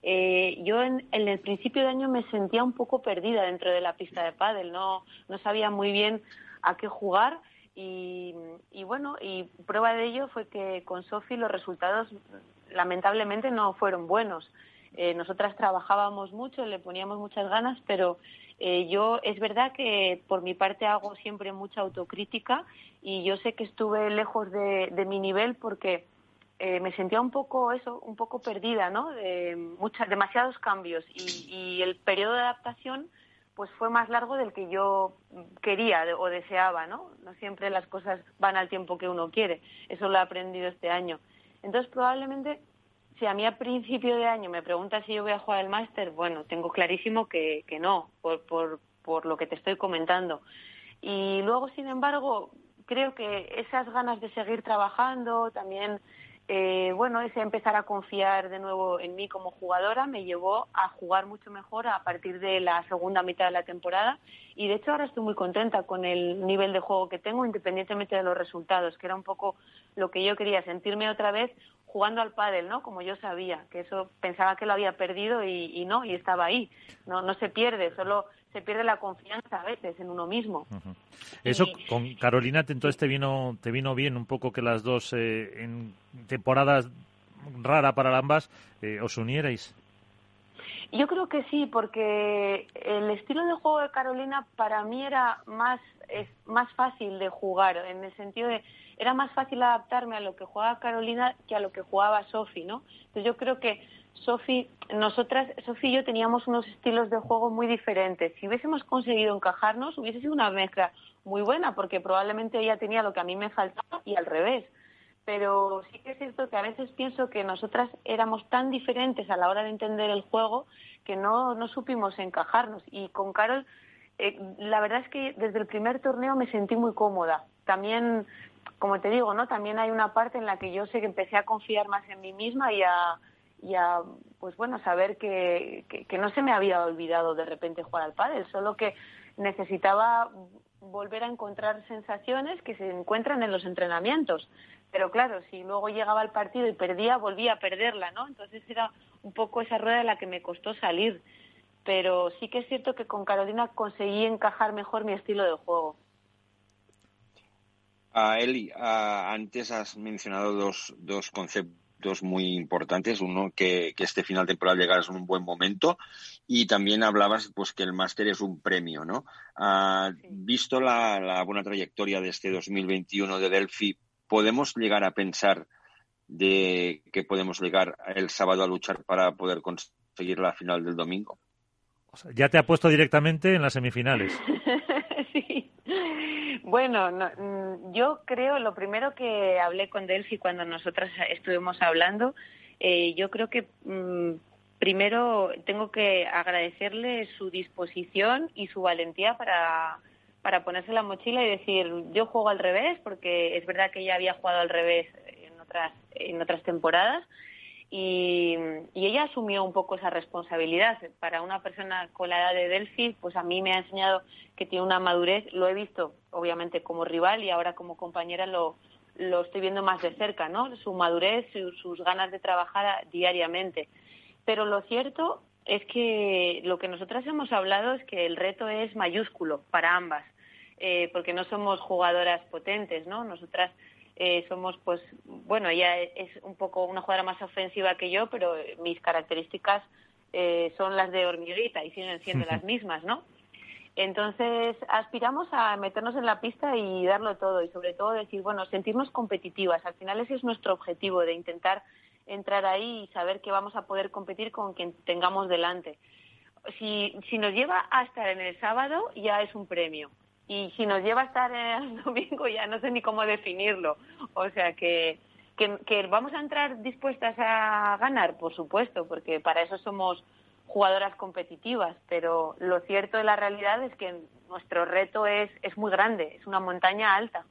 G: Eh, yo en, el principio de año me sentía un poco perdida dentro de la pista de pádel, no, no sabía muy bien a qué jugar y, y bueno, y prueba de ello fue que con Sofi los resultados lamentablemente no fueron buenos. Eh, nosotras trabajábamos mucho, le poníamos muchas ganas, pero eh, yo es verdad que por mi parte hago siempre mucha autocrítica y yo sé que estuve lejos de, mi nivel porque eh, me sentía un poco eso, un poco perdida, ¿no? De muchas, demasiados cambios y, y, el periodo de adaptación pues fue más largo del que yo quería o deseaba, ¿no? No siempre las cosas van al tiempo que uno quiere. Eso lo he aprendido este año. Entonces probablemente si a mí a principio de año me preguntas si yo voy a jugar el máster, bueno, tengo clarísimo que, que no, por, por, por lo que te estoy comentando. Y luego, sin embargo, creo que esas ganas de seguir trabajando, también, eh, bueno, ese empezar a confiar de nuevo en mí como jugadora me llevó a jugar mucho mejor a partir de la segunda mitad de la temporada. Y de hecho ahora estoy muy contenta con el nivel de juego que tengo, independientemente de los resultados, que era un poco lo que yo quería, sentirme otra vez jugando al pádel, ¿no? Como yo sabía, que eso pensaba que lo había perdido y, no, y estaba ahí. No, no se pierde, solo se pierde la confianza a veces en uno mismo.
A: Eso con Carolina entonces te vino te vino bien un poco que las dos eh, en temporadas rara para ambas eh, os unierais.
G: Yo creo que sí, porque el estilo de juego de Carolina para mí era más es más fácil de jugar en el sentido de era más fácil adaptarme a lo que jugaba Carolina que a lo que jugaba Sofi, ¿no? Entonces yo creo que Sofi, nosotras, Sofi y yo teníamos unos estilos de juego muy diferentes. Si hubiésemos conseguido encajarnos, hubiese sido una mezcla muy buena, porque probablemente ella tenía lo que a mí me faltaba y al revés. Pero sí que es cierto que a veces pienso que nosotras éramos tan diferentes a la hora de entender el juego que no, no supimos encajarnos. Y con Carol, eh, la verdad es que desde el primer torneo me sentí muy cómoda. También como te digo, ¿no? También hay una parte en la que yo sé que empecé a confiar más en mí misma y a, y a pues bueno, saber que, que, no se me había olvidado de repente jugar al pádel, solo que necesitaba volver a encontrar sensaciones que se encuentran en los entrenamientos. Pero claro, si luego llegaba al partido y perdía, volvía a perderla, ¿no? Entonces era un poco esa rueda de la que me costó salir. Pero sí que es cierto que con Carolina conseguí encajar mejor mi estilo de juego.
B: Uh, Eli, antes has mencionado dos, dos conceptos muy importantes. Uno, que, este final temporal llegara en un buen momento y también hablabas pues que el máster es un premio, ¿no? Visto la, buena trayectoria de este 2021 de Delphi, ¿podemos llegar a pensar de que podemos llegar el sábado a luchar para poder conseguir la final del domingo?
A: ya te ha puesto directamente en las semifinales. [laughs]
G: sí. Bueno, mm, yo creo, lo primero que hablé con Delphi cuando nosotras estuvimos hablando, eh, yo creo que mm, primero tengo que agradecerle su disposición y su valentía para, para ponerse la mochila y decir, yo juego al revés, porque es verdad que ella había jugado al revés en otras, en otras temporadas, y, ella asumió un poco esa responsabilidad. Para una persona con la edad de Delphi, pues a mí me ha enseñado que tiene una madurez, lo he visto obviamente como rival y ahora como compañera lo, lo estoy viendo más de cerca, ¿no? Su madurez, sus ganas de trabajar diariamente. Pero lo cierto es que lo que nosotras hemos hablado es que el reto es mayúsculo para ambas, eh, porque no somos jugadoras potentes, ¿no? Nosotras eh, somos, pues, bueno, ella es un poco una jugadora más ofensiva que yo, pero mis características eh, son las de hormiguita y siguen siendo [laughs] las mismas, ¿no? Entonces, aspiramos a meternos en la pista y darlo todo y sobre todo decir, bueno, sentirnos competitivas. Al final ese es nuestro objetivo, de intentar entrar ahí y saber que vamos a poder competir con quien tengamos delante. Si, si nos lleva a estar en el sábado, ya es un premio y si nos lleva a estar el [laughs] domingo ya no sé ni cómo definirlo. O sea que, que, vamos a entrar dispuestas a ganar, por supuesto, porque para eso somos jugadoras competitivas, pero lo cierto de la realidad es que nuestro reto es, es muy grande, es una montaña alta.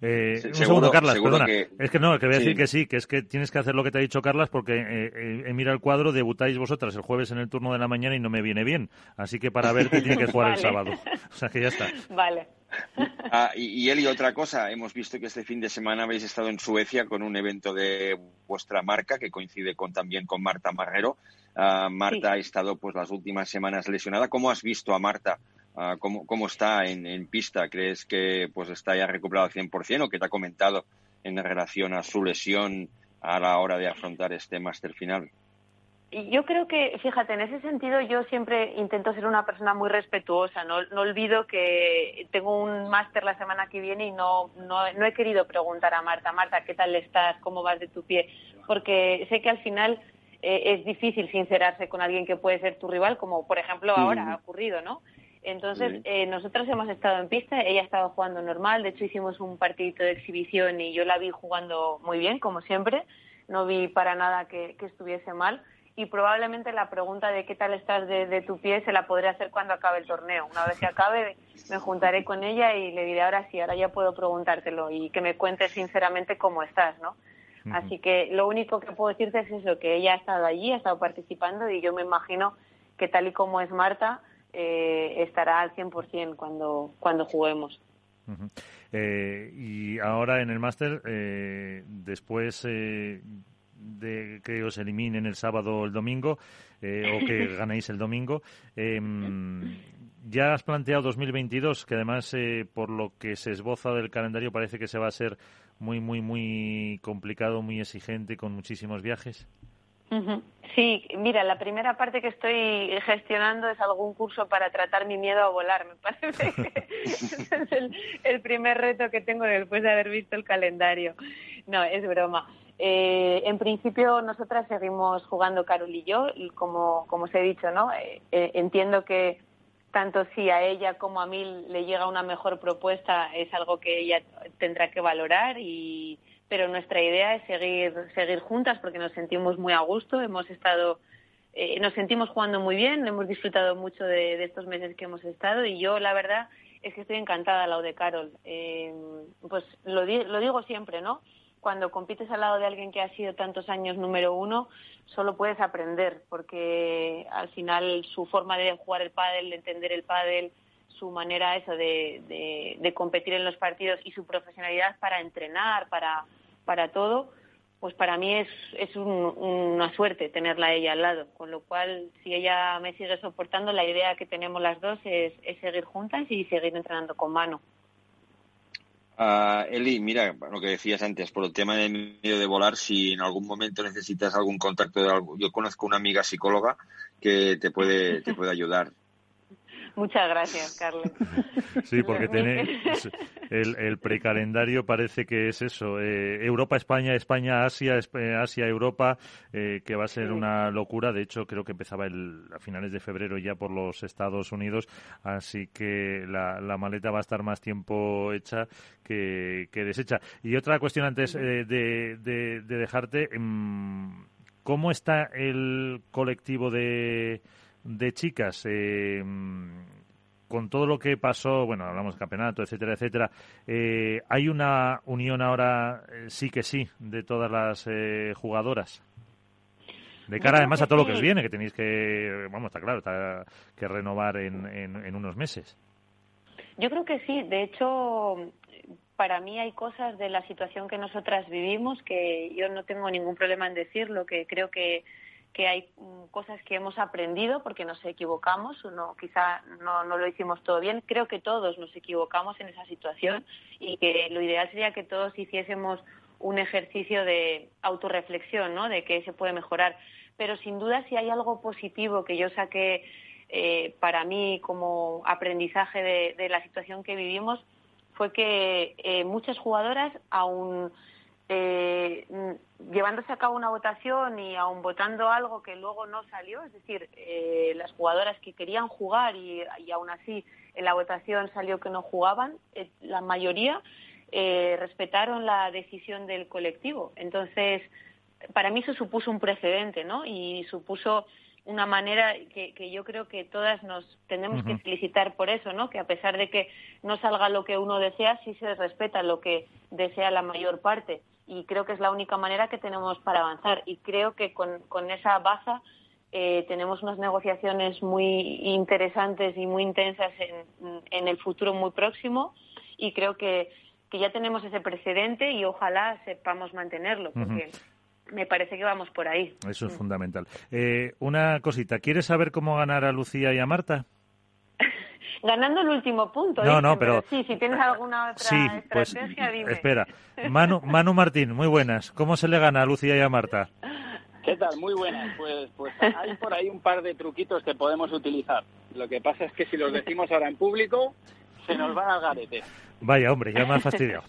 A: Eh, un segundo, Carlas, perdona. Es que no, que voy a decir que sí, que es que tienes que hacer lo que te ha dicho Carlas porque eh, eh mira el cuadro, debutáis vosotras el jueves en el turno de la mañana y no me viene bien. Así que para ver qué tiene que jugar el [laughs] sábado. O sea que ya está.
G: Vale. [laughs]
B: Ah, y, y Eli, otra cosa, hemos visto que este fin de semana habéis estado en Suecia con un evento de vuestra marca que coincide con también con Marta Marrero. Ah, Marta ha estado pues las últimas semanas lesionada. ¿Cómo has visto a Marta? Ah, ¿cómo, ¿Cómo está en, pista? ¿Crees que pues está ya recuperado al 100% o qué te ha comentado en relación a su lesión a la hora de afrontar este máster final?
G: Yo creo que, fíjate, en ese sentido yo siempre intento ser una persona muy respetuosa. No, no olvido que tengo un máster la semana que viene y no, no, no he querido preguntar a Marta, Marta, ¿qué tal estás? ¿Cómo vas de tu pie? Porque sé que al final eh, es difícil sincerarse con alguien que puede ser tu rival, como por ejemplo ahora ha ocurrido, ¿no? Entonces, eh, nosotros hemos estado en pista, ella ha estado jugando normal, de hecho hicimos un partidito de exhibición y yo la vi jugando muy bien, como siempre, no vi para nada que, estuviese mal y probablemente la pregunta de qué tal estás de, tu pie se la podré hacer cuando acabe el torneo. Una vez que acabe me juntaré con ella y le diré ahora sí, ahora ya puedo preguntártelo y que me cuentes sinceramente cómo estás, ¿no? Así que lo único que puedo decirte es eso, que ella ha estado allí, ha estado participando y yo me imagino que tal y como es Marta, eh, estará al 100% cuando, cuando juguemos.
A: Eh, y ahora en el máster, eh, después de que os eliminen el sábado o el domingo, o que [laughs] ganéis el domingo, em, ya has planteado 2022, que además, por lo que se esboza del calendario, parece que se va a ser muy, muy, muy complicado, muy exigente, con muchísimos viajes.
G: Sí, mira, la primera parte que estoy gestionando es algún curso para tratar mi miedo a volar. Me parece que ese es el, primer reto que tengo después de haber visto el calendario. No, es broma. Eh, en principio, nosotras seguimos jugando Carol y yo, y como, como os he dicho, ¿no? Eh, eh, entiendo que tanto si a ella como a mí le llega una mejor propuesta, es algo que ella tendrá que valorar y pero nuestra idea es seguir, seguir juntas porque nos sentimos muy a gusto, hemos estado, eh, nos sentimos jugando muy bien, hemos disfrutado mucho de, estos meses que hemos estado y yo la verdad es que estoy encantada al lado de Carol. Eh, pues lo, lo digo siempre, ¿no? Cuando compites al lado de alguien que ha sido tantos años número uno, solo puedes aprender, porque al final su forma de jugar el pádel, de entender el pádel, su manera eso de, de competir en los partidos y su profesionalidad para entrenar, para, para todo, pues para mí es, es una suerte tenerla a ella al lado. Con lo cual, si ella me sigue soportando, la idea que tenemos las dos es, seguir juntas y seguir entrenando con mano.
B: Uh, Eli, mira, lo que decías antes, por el tema de medio de volar, si en algún momento necesitas algún contacto de algo, yo conozco una amiga psicóloga que te puede, te puede ayudar.
G: Muchas gracias, Carlos. [laughs]
A: Sí, porque tiene el, el, precalendario parece que es eso, eh, Europa, España, España, Asia, Asia, Europa, eh, que va a ser una locura. De hecho, creo que empezaba el, a finales de febrero ya por los Estados Unidos, así que la, la maleta va a estar más tiempo hecha que, que deshecha. Y otra cuestión antes eh, de, de, de, dejarte, mm, ¿cómo está el colectivo de de chicas, eh, con todo lo que pasó, bueno, hablamos de campeonato, etcétera, etcétera, eh, ¿hay una unión ahora eh, sí que sí de todas las jugadoras? De cara además a todo lo que os viene, que tenéis que, vamos, está claro, está que renovar en, en unos meses.
G: Yo creo que sí. De hecho, para mí hay cosas de la situación que nosotras vivimos que yo no tengo ningún problema en decirlo, que creo que que hay mm, cosas que hemos aprendido porque nos equivocamos, no, quizá no, no lo hicimos todo bien. Creo que todos nos equivocamos en esa situación y que lo ideal sería que todos hiciésemos un ejercicio de autorreflexión, ¿no? De que se puede mejorar. Pero sin duda, si hay algo positivo que yo saqué eh, para mí como aprendizaje de, la situación que vivimos, fue que eh, muchas jugadoras, aún eh, llevándose a cabo una votación y aún votando algo que luego no salió, es decir, eh, las jugadoras que querían jugar y, aún así en la votación salió que no jugaban, eh, la mayoría eh, respetaron la decisión del colectivo. Entonces, para mí eso supuso un precedente, ¿no? Y supuso una manera que, que, yo creo que todas nos tenemos que felicitar por eso, ¿no? Que a pesar de que no salga lo que uno desea, sí se respeta lo que desea la mayor parte. Y creo que es la única manera que tenemos para avanzar. Y creo que con, con esa baza eh, tenemos unas negociaciones muy interesantes y muy intensas en, en el futuro muy próximo. Y creo que, que ya tenemos ese precedente y ojalá sepamos mantenerlo. Porque me parece que vamos por ahí.
A: Eso es fundamental. Eh, una cosita, ¿quieres saber cómo ganar a Lucía y a Marta?
G: Ganando el último punto.
A: No, no, pero...
G: Sí, si tienes alguna [laughs] otra
A: sí, pues,
G: dime.
A: Espera. Manu, Manu Martín, muy buenas. ¿Cómo se le gana a Lucía y a Marta?
H: ¿Qué tal? Muy buenas. Pues, pues hay por ahí un par de truquitos que podemos utilizar. Lo que pasa es que si los decimos ahora en público, se nos van al garete.
A: Vaya, hombre, ya me has fastidiado.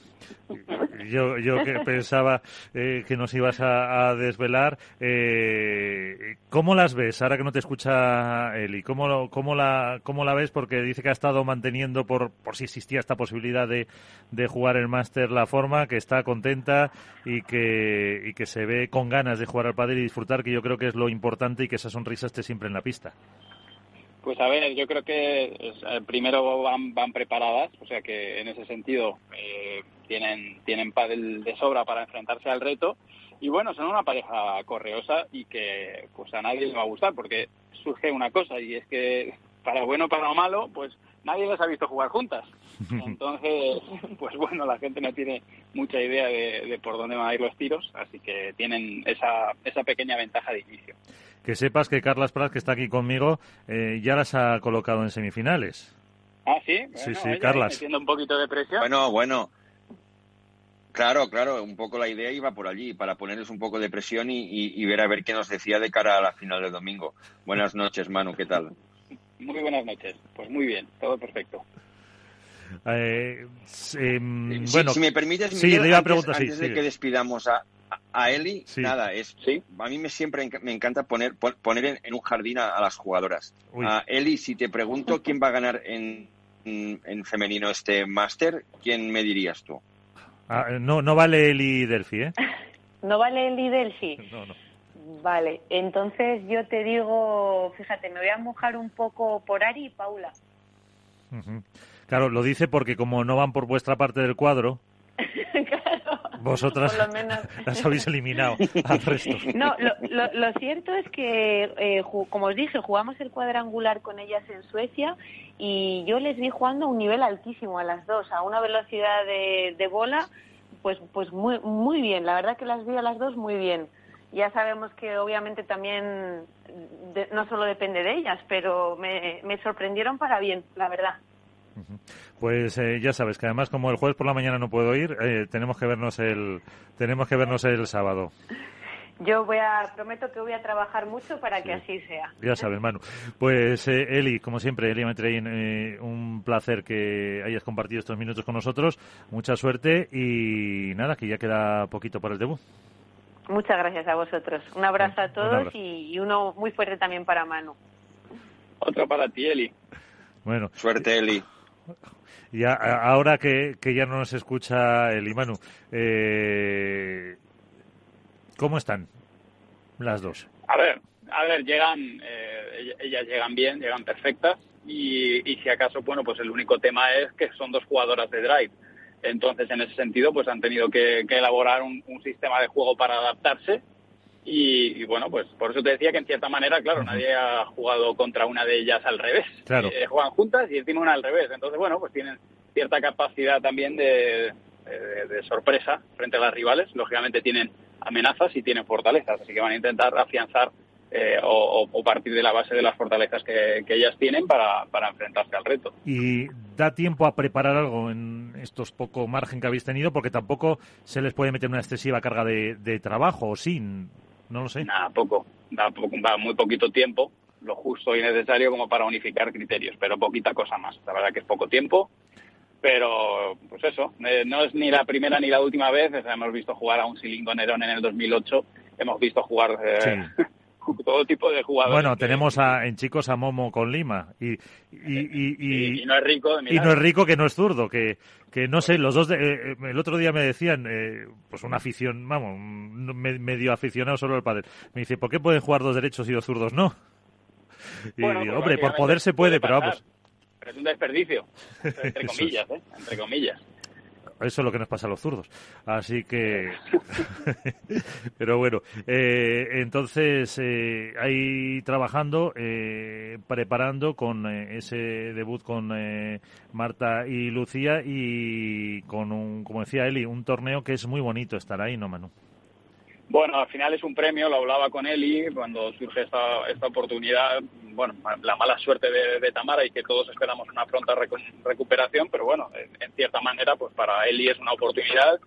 A: Yo, yo que pensaba eh, que nos ibas a, desvelar. Eh, ¿Cómo las ves ahora que no te escucha Eli? ¿Cómo, cómo, la, ¿Cómo la ves? Porque dice que ha estado manteniendo, por, por si existía esta posibilidad de, de jugar el máster, la forma, que está contenta y que, y que se ve con ganas de jugar al padre y disfrutar, que yo creo que es lo importante y que esa sonrisa esté siempre en la pista.
H: Pues a ver, yo creo que primero van, van preparadas, o sea que en ese sentido eh, tienen, tienen pádel de sobra para enfrentarse al reto. Y bueno, son una pareja correosa y que pues a nadie le va a gustar porque surge una cosa y es que para bueno para malo, pues nadie les ha visto jugar juntas. [laughs] Entonces, pues bueno, la gente no tiene mucha idea de, de, por dónde van a ir los tiros, así que tienen esa, esa pequeña ventaja de inicio.
A: Que sepas que Carlas Prat, que está aquí conmigo, eh, ya las ha colocado en semifinales.
H: Ah, sí, bueno,
A: sí, sí, Carlas.
H: Metiendo un poquito de presión.
B: Bueno, bueno. Claro, claro, un poco la idea iba por allí, para ponerles un poco de presión y, y, y ver a ver qué nos decía de cara a la final del domingo. Buenas noches, Manu, ¿qué tal?
H: Muy buenas noches. Pues muy bien, todo perfecto.
A: Eh, eh,
B: Si,
A: bueno,
B: si me permites,
A: sí,
B: Miguel,
A: le iba a
B: antes,
A: preguntar, sí,
B: antes de que despidamos a, a Eli,
A: Sí.
B: nada, es
H: Sí.
B: a mí me siempre me encanta poner pon- poner en, en un jardín a, a las jugadoras.
A: Uy.
B: A Eli, si te pregunto quién va a ganar en, en, en femenino este máster, ¿quién me dirías tú?
A: ah, no, no vale Eli Delphi, ¿eh? [laughs]
G: ¿No vale el Delphi? [laughs]
A: No, no.
G: Vale, entonces yo te digo, fíjate, me voy a mojar un poco por Ari y Paula.
A: Claro, lo dice porque como no van por vuestra parte del cuadro. Vosotras
G: Por lo menos. [laughs]
A: las habéis eliminado al resto.
G: No, lo, lo, lo cierto es que, eh, como os dije, jugamos el cuadrangular con ellas en Suecia y yo les vi jugando a un nivel altísimo a las dos, a una velocidad de, de bola, pues, pues muy, muy bien. La verdad que las vi a las dos muy bien. Ya sabemos que obviamente también de- no solo depende de ellas, pero me, me sorprendieron para bien, la verdad.
A: Pues eh, ya sabes que además como el jueves por la mañana no puedo ir, eh, tenemos que vernos el tenemos que vernos el sábado.
G: Yo voy a, prometo que voy a trabajar mucho para que así sea.
A: Ya sabes, Manu. Pues eh, Eli, como siempre, Eli Metrein, eh, un placer que hayas compartido estos minutos con nosotros. Mucha suerte y nada, que ya queda poquito para el debut.
G: Muchas gracias a vosotros. Un abrazo a
A: Un
G: todos
A: abrazo.
G: y, y uno muy fuerte también para Manu.
H: Otro para ti, Eli.
A: Bueno,
B: Suerte, Eli. [laughs]
A: ya ahora que, que ya no nos escucha Eli, Manu, eh, ¿cómo están las dos?
H: A ver, a ver, llegan, eh, ell- ellas llegan bien, llegan perfectas y, y si acaso, bueno, pues el único tema es que son dos jugadoras de drive. Entonces, en ese sentido, pues han tenido que, elaborar un sistema de juego para adaptarse y, y, bueno, pues por eso te decía que en cierta manera, claro, nadie ha jugado contra una de ellas al revés.
A: Claro.
H: Eh, juegan juntas y encima una al revés. Entonces, bueno, pues tienen cierta capacidad también de, de- de sorpresa frente a las rivales. Lógicamente tienen amenazas y tienen fortalezas, así que van a intentar afianzar eh, o, partir de la base de las fortalezas que, que ellas tienen para, para enfrentarse al reto.
A: ¿Y da tiempo a preparar algo en estos poco margen que habéis tenido? Porque tampoco se les puede meter una excesiva carga de, de trabajo, o sí, no lo sé.
H: Nada, poco, da, poco, da muy poquito tiempo, lo justo y necesario como para unificar criterios, pero poquita cosa más. La verdad que es poco tiempo, pero pues eso, eh, no es ni la primera ni la última vez. O sea, hemos visto jugar a un Silingo Nerón en el 2008, hemos visto jugar eh, [laughs] [laughs] todo tipo de jugadores.
A: Bueno, tenemos a, en chicos a Momo con Lima y, y, y, y-
H: no es rico
A: y no es rico que no es zurdo, que, que no sé, los dos, de- eh, el otro día me decían, eh, pues una afición, vamos, medio aficionado solo al padre. Me dice, ¿por qué pueden jugar dos derechos y dos zurdos no? [laughs] y digo, hombre, por poder se puede, pero vamos.
H: Pero es un desperdicio, [laughs] entre comillas, ¿eh? Entre comillas.
A: Eso es lo que nos pasa a los zurdos. Así que. [laughs] Pero bueno, eh, entonces eh, ahí trabajando, eh, preparando con eh, ese debut con Marta y Lucía y con un, como decía Eli, un torneo que es muy bonito estar ahí, ¿no, Manu?
H: Bueno, al final es un premio, lo hablaba con Eli cuando surge esta, esta oportunidad. Bueno, la mala suerte de, Tamara y que todos esperamos una pronta recuperación, pero bueno, en, cierta manera, pues para Eli es una oportunidad.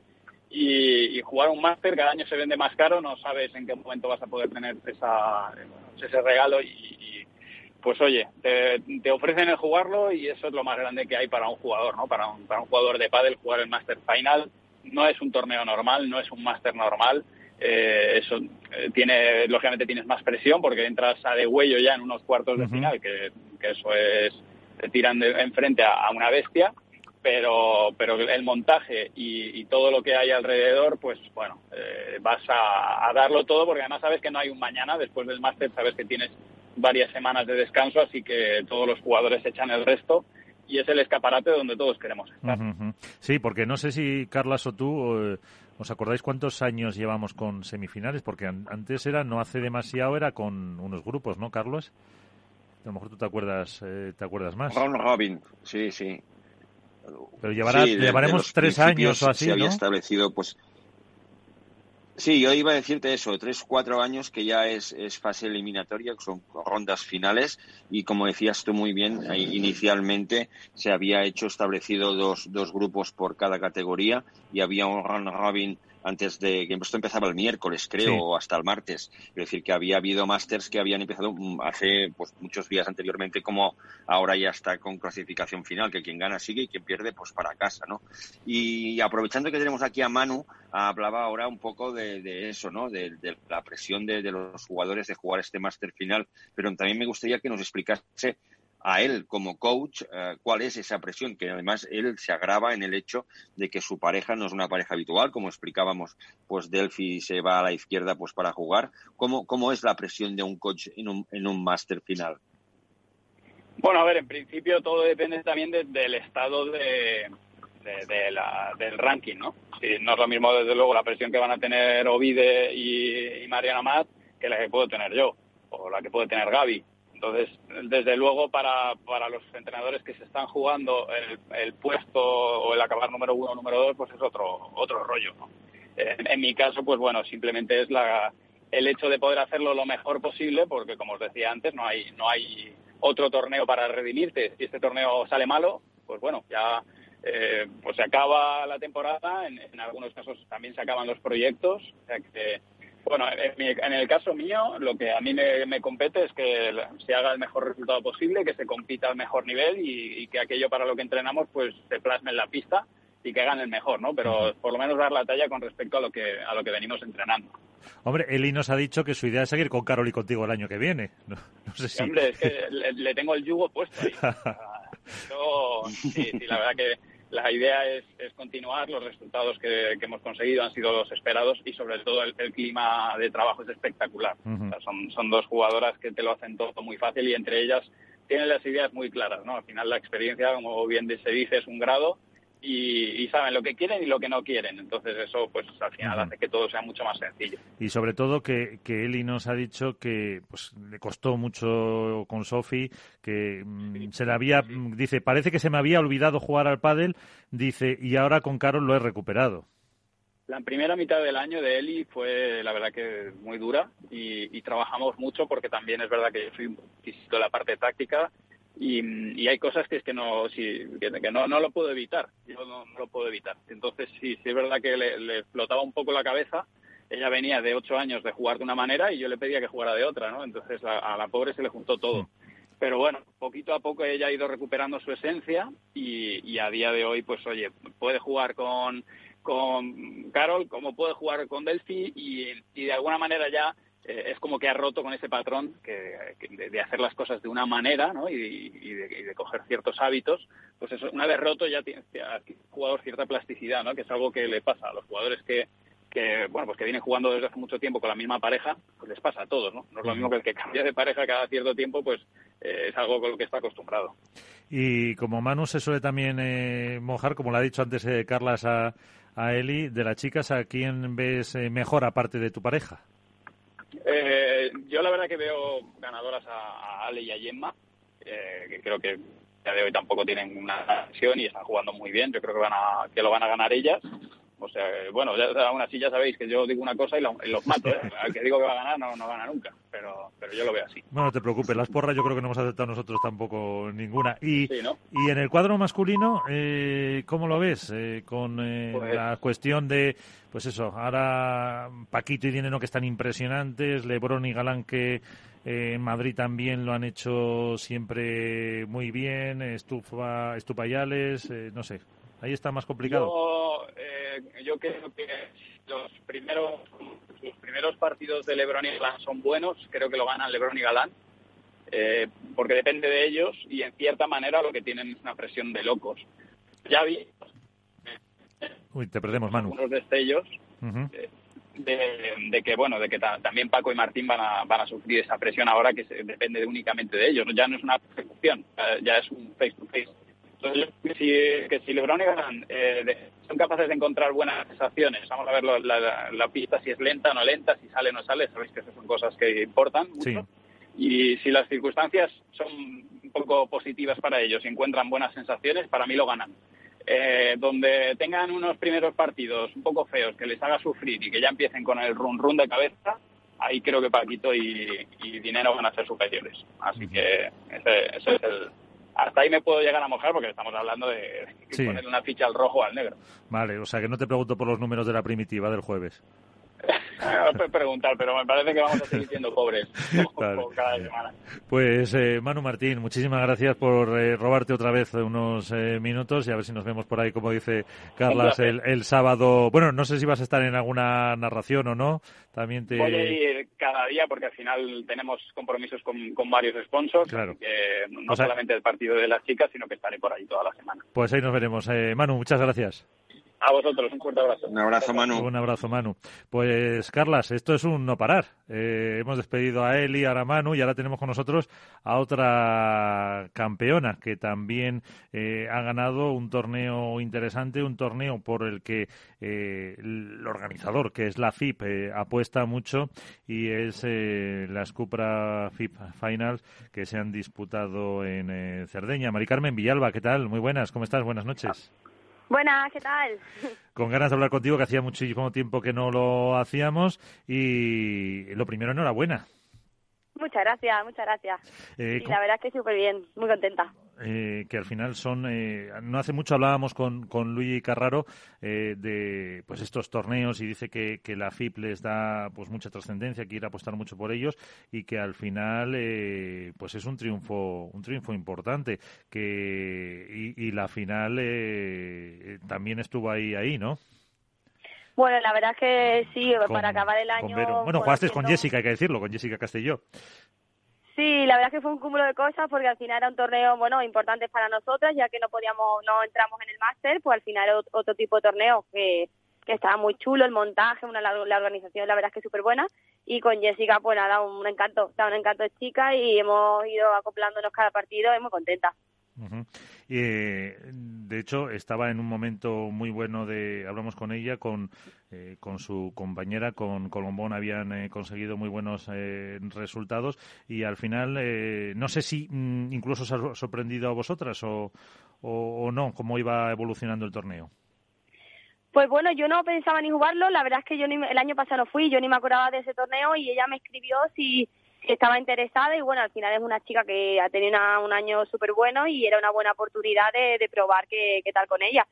H: Y, jugar un máster cada año se vende más caro, no sabes en qué momento vas a poder tener esa, ese regalo y, pues oye, te, ofrecen el jugarlo y eso es lo más grande que hay para un jugador, ¿no? Para un, para un jugador de pádel jugar el Master Final no es un torneo normal, no es un máster normal eh, eso eh, tiene, lógicamente tienes más presión porque entras a de huello ya en unos cuartos de final, que, eso es, te tiran de, enfrente a, una bestia, pero, pero el montaje y, todo lo que hay alrededor, pues bueno, eh, vas a, darlo todo porque además sabes que no hay un mañana, después del máster sabes que tienes varias semanas de descanso, así que todos los jugadores echan el resto y es el escaparate donde todos queremos estar.
A: Sí, porque no sé si Carlas o tú ¿Os acordáis cuántos años llevamos con semifinales? Porque antes era, no hace demasiado, era con unos grupos, ¿no, Carlos? A lo mejor tú te acuerdas, eh, te acuerdas más.
B: Ron Robin, sí, sí.
A: Pero llevaremos tres años o así,
B: se había establecido, pues, Sí, yo iba a decirte eso, tres, cuatro años que ya es, es fase eliminatoria, son rondas finales y como decías tú muy bien, inicialmente se había hecho establecido dos, dos grupos por cada categoría y había un round robin antes de que esto empezaba el miércoles, creo, o hasta el martes. Es decir, que había habido másters que habían empezado mm, hace pues, muchos días anteriormente, como ahora ya está con clasificación final, que quien gana sigue y quien pierde, pues para casa, ¿no? Y aprovechando que tenemos aquí a Manu, hablaba ahora un poco de, eso, ¿no? De, la presión de, de, los jugadores de jugar este máster final, pero también me gustaría que nos explicase a él como coach eh, cuál es esa presión, que además él se agrava en el hecho de que su pareja no es una pareja habitual, como explicábamos, pues Delphi se va a la izquierda pues para jugar. ¿Cómo, cómo es la presión de un coach en un, en un máster final?
H: Bueno, a ver, en principio todo depende también del estado de, del ranking, ¿no? Si no es lo mismo, desde luego, la presión que van a tener Ovide y, Mariana Matt que la que puedo tener yo, o la que puede tener Gaby. Entonces, desde luego, para, para los entrenadores que se están jugando el, puesto o el acabar número uno o número dos, pues es otro, otro rollo. En, mi caso, pues bueno, simplemente es la, el hecho de poder hacerlo lo mejor posible, porque como os decía antes, no hay, no hay otro torneo para redimirte. Si este torneo sale malo, pues bueno, ya eh, pues se acaba la temporada, en, en, algunos casos también se acaban los proyectos, o sea que bueno, en, el caso mío, lo que a mí me, compete es que se haga el mejor resultado posible, que se compita al mejor nivel y, que aquello para lo que entrenamos pues se plasme en la pista y que hagan el mejor, ¿no? Pero por lo menos dar la talla con respecto a lo que a lo que venimos entrenando.
A: Hombre, Eli nos ha dicho que su idea es seguir con Carol y contigo el año que viene. [laughs] No, sé si...
H: Hombre, es que [laughs] le, tengo el yugo puesto ahí. [laughs] sí, la verdad que la idea es, continuar, los resultados que, hemos conseguido han sido los esperados y sobre todo el, clima de trabajo es espectacular. son, son dos jugadoras que te lo hacen todo muy fácil y entre ellas tienen las ideas muy claras. ¿no? Al final la experiencia, como bien se dice, es un grado y, saben lo que quieren y lo que no quieren. Entonces eso pues al final hace que todo sea mucho más sencillo.
A: Y sobre todo que, que Eli nos ha dicho que pues le costó mucho con Sofi, que mm, se le había, dice, parece que se me había olvidado jugar al pádel, dice, y ahora con Carol lo he recuperado.
H: La primera mitad del año de Eli fue, la verdad, que muy dura y, trabajamos mucho porque también es verdad que yo fui un poquito de la parte táctica y, hay cosas que es que no que, no, no, lo puedo evitar. Yo no, lo puedo evitar. Entonces sí sí es verdad que le, le, explotaba un poco la cabeza. Ella venía de ocho años de jugar de una manera y yo le pedía que jugara de otra no entonces a la pobre se le juntó todo. Pero bueno poquito a poco ella ha ido recuperando su esencia y, y a día de hoy pues oye puede jugar con con Carol como puede jugar con Delphi y, y de alguna manera ya eh, es como que ha roto con ese patrón que, de, hacer las cosas de una manera ¿no? y, de, coger ciertos hábitos, pues eso, una vez roto ya tiene el jugador cierta plasticidad, ¿no? que es algo que le pasa a los jugadores que, que bueno pues que vienen jugando desde hace mucho tiempo con la misma pareja, pues les pasa a todos, ¿no? No es lo mismo que el que cambia de pareja cada cierto tiempo, pues eh, es algo con lo que está acostumbrado.
A: Y como Manu se suele también eh, mojar, como lo ha dicho antes eh, Carlas a, a Eli, de las chicas, ¿a quién ves eh, mejor aparte de tu pareja?
H: Eh, yo la verdad que veo ganadoras a, a Ale y a Gemma, eh, que creo que a día de hoy tampoco tienen una lesión y están jugando muy bien. Yo creo que van a, que lo van a ganar ellas. O sea, bueno, ya, aún así ya sabéis que yo digo una cosa y, lo- y los mato. ¿eh? Al que digo que va a ganar no, no gana nunca, pero, pero yo lo veo así.
A: Bueno, no te preocupes, las porras yo creo que no hemos aceptado nosotros tampoco ninguna. Y,
H: Sí, ¿no?
A: y en el cuadro masculino, eh, ¿cómo lo ves? Eh, con eh,
H: Pues-
A: la cuestión de, pues eso, ahora Paquito y Dinero que están impresionantes, Lebron y Galán que eh, en Madrid también lo han hecho siempre muy bien, Estufa, Estupayales, eh, no sé, ahí está más complicado.
H: Yo, eh, yo creo que los primeros, los primeros partidos de Lebron y Galán son buenos. Creo que lo ganan Lebron y Galán. eh, porque depende de ellos y en cierta manera lo que tienen es una presión de locos. Ya vi
A: Uy, te perdemos, Manu.
H: algunos destellos
A: Ujú.
H: de, de que bueno de que ta- también Paco y Martín van a, van a sufrir esa presión ahora que se- depende de- únicamente de ellos ya no es una persecución eh, ya es un face to face entonces yo creo que si, que si LeBron y Galán eh, son capaces de encontrar buenas sensaciones vamos a ver la, la- la pista si es lenta o no lenta si sale o no sale sabéis que esas son cosas que importan mucho
A: Sí.
H: y si las circunstancias son un poco positivas para ellos y encuentran buenas sensaciones, para mí lo ganan. Eh, donde tengan unos primeros partidos un poco feos, que les haga sufrir y que ya empiecen con el run run de cabeza, ahí creo que Paquito y, y Dinero van a ser superiores. Así que ese, ese es el... Hasta ahí me puedo llegar a mojar porque estamos hablando de,
A: Sí.
H: poner una ficha al rojo o al negro.
A: Vale, o sea que no te pregunto por los números de la primitiva del jueves. [laughs]
H: Preguntar, pero me parece que vamos a seguir siendo pobres [laughs] cada semana.
A: Pues eh, Manu Martín, muchísimas gracias por eh, robarte otra vez unos eh, minutos y a ver si nos vemos por ahí, como dice Carlas, el, el sábado. Bueno, no sé si vas a estar en alguna narración o no. También te.
H: Voy a ir cada día porque al final tenemos compromisos con, con varios sponsors,
A: Claro.
H: no
A: O sea-
H: solamente el partido de las chicas, sino que estaré por ahí toda la semana.
A: Pues ahí nos veremos. Eh, Manu, muchas gracias.
H: A vosotros, un fuerte abrazo.
B: Un abrazo, Manu.
A: Un abrazo, Manu. Pues, Carlas, esto es un no parar. Eh, hemos despedido a Eli, ahora a Manu, y ahora tenemos con nosotros a otra campeona que también eh, ha ganado un torneo interesante, un torneo por el que eh, el organizador, que es la FIP, eh, apuesta mucho, y es eh, las Cupra FIP Finals que se han disputado en eh, Cerdeña. Mari Carmen Villalba, ¿qué tal? Muy buenas, ¿cómo estás? Buenas noches.
I: Buenas, ¿qué tal?
A: con ganas de hablar contigo, que hacía muchísimo tiempo que no lo hacíamos. Y lo primero, enhorabuena.
I: Muchas gracias, muchas gracias.
A: Eh,
I: y la verdad es que súper bien, muy contenta.
A: eh, que al final son eh, no hace mucho hablábamos con, con Luigi Carraro eh, de pues estos torneos y dice que, que la FIP les da pues mucha trascendencia quiere apostar mucho por ellos y que al final eh, pues es un triunfo un triunfo importante que y, y la final eh, también estuvo ahí ahí no
I: Bueno, la verdad es que sí,
A: Con-
I: para acabar el año...
A: Bueno jugaste con Jessica hay que decirlo con Jessica Castelló
I: Sí, la verdad es que fue un cúmulo de cosas porque al final era un torneo, bueno, importante para nosotras, ya que no podíamos, no entramos en el máster, pues al final era ot- otro tipo de torneo que, que estaba muy chulo, el montaje, una, la, la organización, la verdad es que súper buena. Y con Jessica, pues nada, un encanto, está un encanto de chica y hemos ido acoplándonos cada partido y muy contenta.
A: Y, eh, de hecho, estaba en un momento muy bueno de, hablamos con ella, con, eh, con su compañera, con Colombón, habían eh, conseguido muy buenos eh, resultados y al final, eh, no sé si mm, incluso os ha sorprendido a vosotras o, o, no, cómo iba evolucionando el torneo.
I: Pues bueno, yo no pensaba ni jugarlo, la verdad es que yo ni, el año pasado no fui, yo ni me acordaba de ese torneo y ella me escribió si, si estaba interesada y bueno, al final es una chica que ha tenido una- un año súper bueno y era una buena oportunidad de, de probar qué, tal con ella.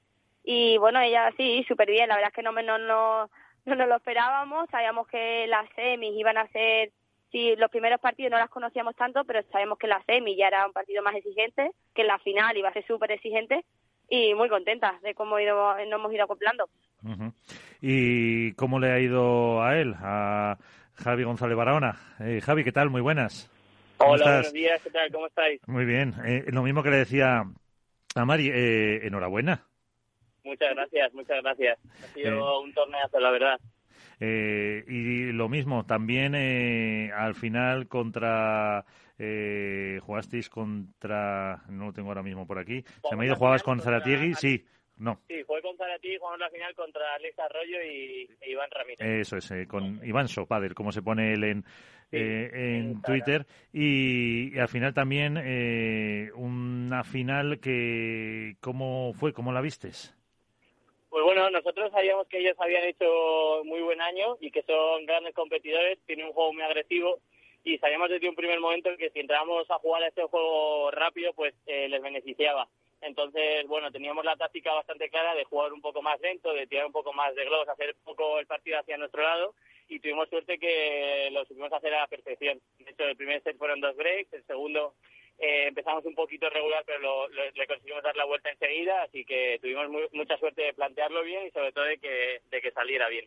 I: Y bueno, ella sí, súper bien, la verdad es que no, no, no, no nos lo esperábamos, sabíamos que las semis iban a ser, sí, los primeros partidos no las conocíamos tanto, pero sabemos que la semi ya era un partido más exigente, que la final iba a ser súper exigente y muy contentas de cómo ido- nos hemos ido acoplando.
A: ¿Y cómo le ha ido a él, a Javi González Barahona? Eh, Javi, ¿qué tal? Muy buenas. ¿Cómo
J: Hola, buenos días, ¿qué tal? ¿Cómo estáis?
A: Muy bien. Eh, lo mismo que le decía a Mari, eh, enhorabuena.
J: Muchas gracias, muchas gracias. Ha sido
A: Eh.
J: un torneazo, la verdad.
A: Eh, y lo mismo, también eh, al final contra eh, jugasteis contra, no lo tengo ahora mismo por aquí, se me ha ido, jugabas con Zaratiegui, sí, no.
J: Sí, fue con Zarati, jugamos la final contra Alex Arroyo y e Iván Ramírez.
A: Eso es, eh, con Iván Sopadel, como se pone él en, eh, en. Twitter. Y, y al final también eh, una final que, ¿cómo fue? ¿Cómo la vistes?
J: Pues bueno, nosotros sabíamos que ellos habían hecho muy buen año y que son grandes competidores, tienen un juego muy agresivo y sabíamos desde un primer momento que si entrábamos a jugar a este juego rápido, pues eh, les beneficiaba. Entonces, bueno, teníamos la táctica bastante clara de jugar un poco más lento, de tirar un poco más de globos, hacer un poco el partido hacia nuestro lado y tuvimos suerte que lo supimos hacer a la perfección. De hecho, el primer set fueron dos breaks, el segundo eh, empezamos un poquito regular, pero lo- le conseguimos dar la vuelta enseguida, así que tuvimos mu- mucha suerte de plantearlo bien y sobre todo de que, de que saliera bien.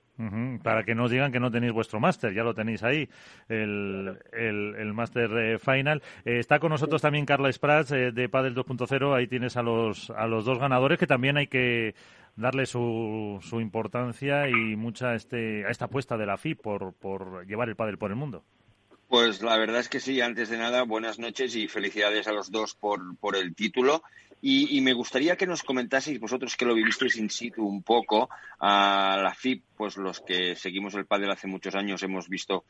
A: Para que no os digan que no tenéis vuestro máster, ya lo tenéis ahí, el, el, el máster eh, final. Eh, está con nosotros también Carla Sprats eh, de Padel 2.0. Ahí tienes a los, a los dos ganadores que también hay que darle su, su importancia y mucha este, a esta apuesta de la FI por, por llevar el pádel por el mundo.
B: Pues la verdad es que sí, antes de nada, buenas noches y felicidades a los dos por, por el título. Y, y me gustaría que nos comentaseis, vosotros que lo vivisteis in situ un poco, a la FIP, pues los que seguimos el pádel hace muchos años hemos visto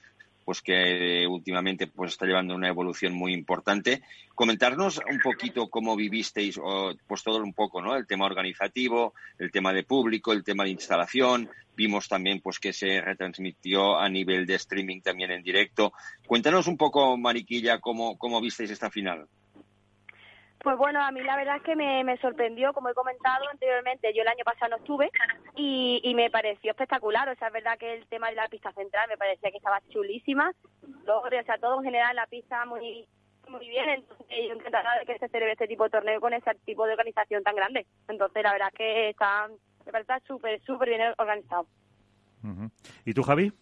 B: pues que últimamente pues está llevando una evolución muy importante. Comentarnos un poquito cómo vivisteis, pues todo un poco, ¿no? El tema organizativo, el tema de público, el tema de instalación. Vimos también pues que se retransmitió a nivel de streaming también en directo. Cuéntanos un poco, Mariquilla, cómo, cómo visteis esta final.
I: Pues bueno, a mí la verdad es que me, me sorprendió, como he comentado anteriormente, yo el año pasado no estuve y, y me pareció espectacular, o sea, es verdad que el tema de la pista central me parecía que estaba chulísima, o sea, todo en general la pista muy muy bien, entonces yo encantada de que se celebre este tipo de torneo con ese tipo de organización tan grande, entonces la verdad es que está, me parece súper, súper bien organizado.
A: ¿Y tú, Javi?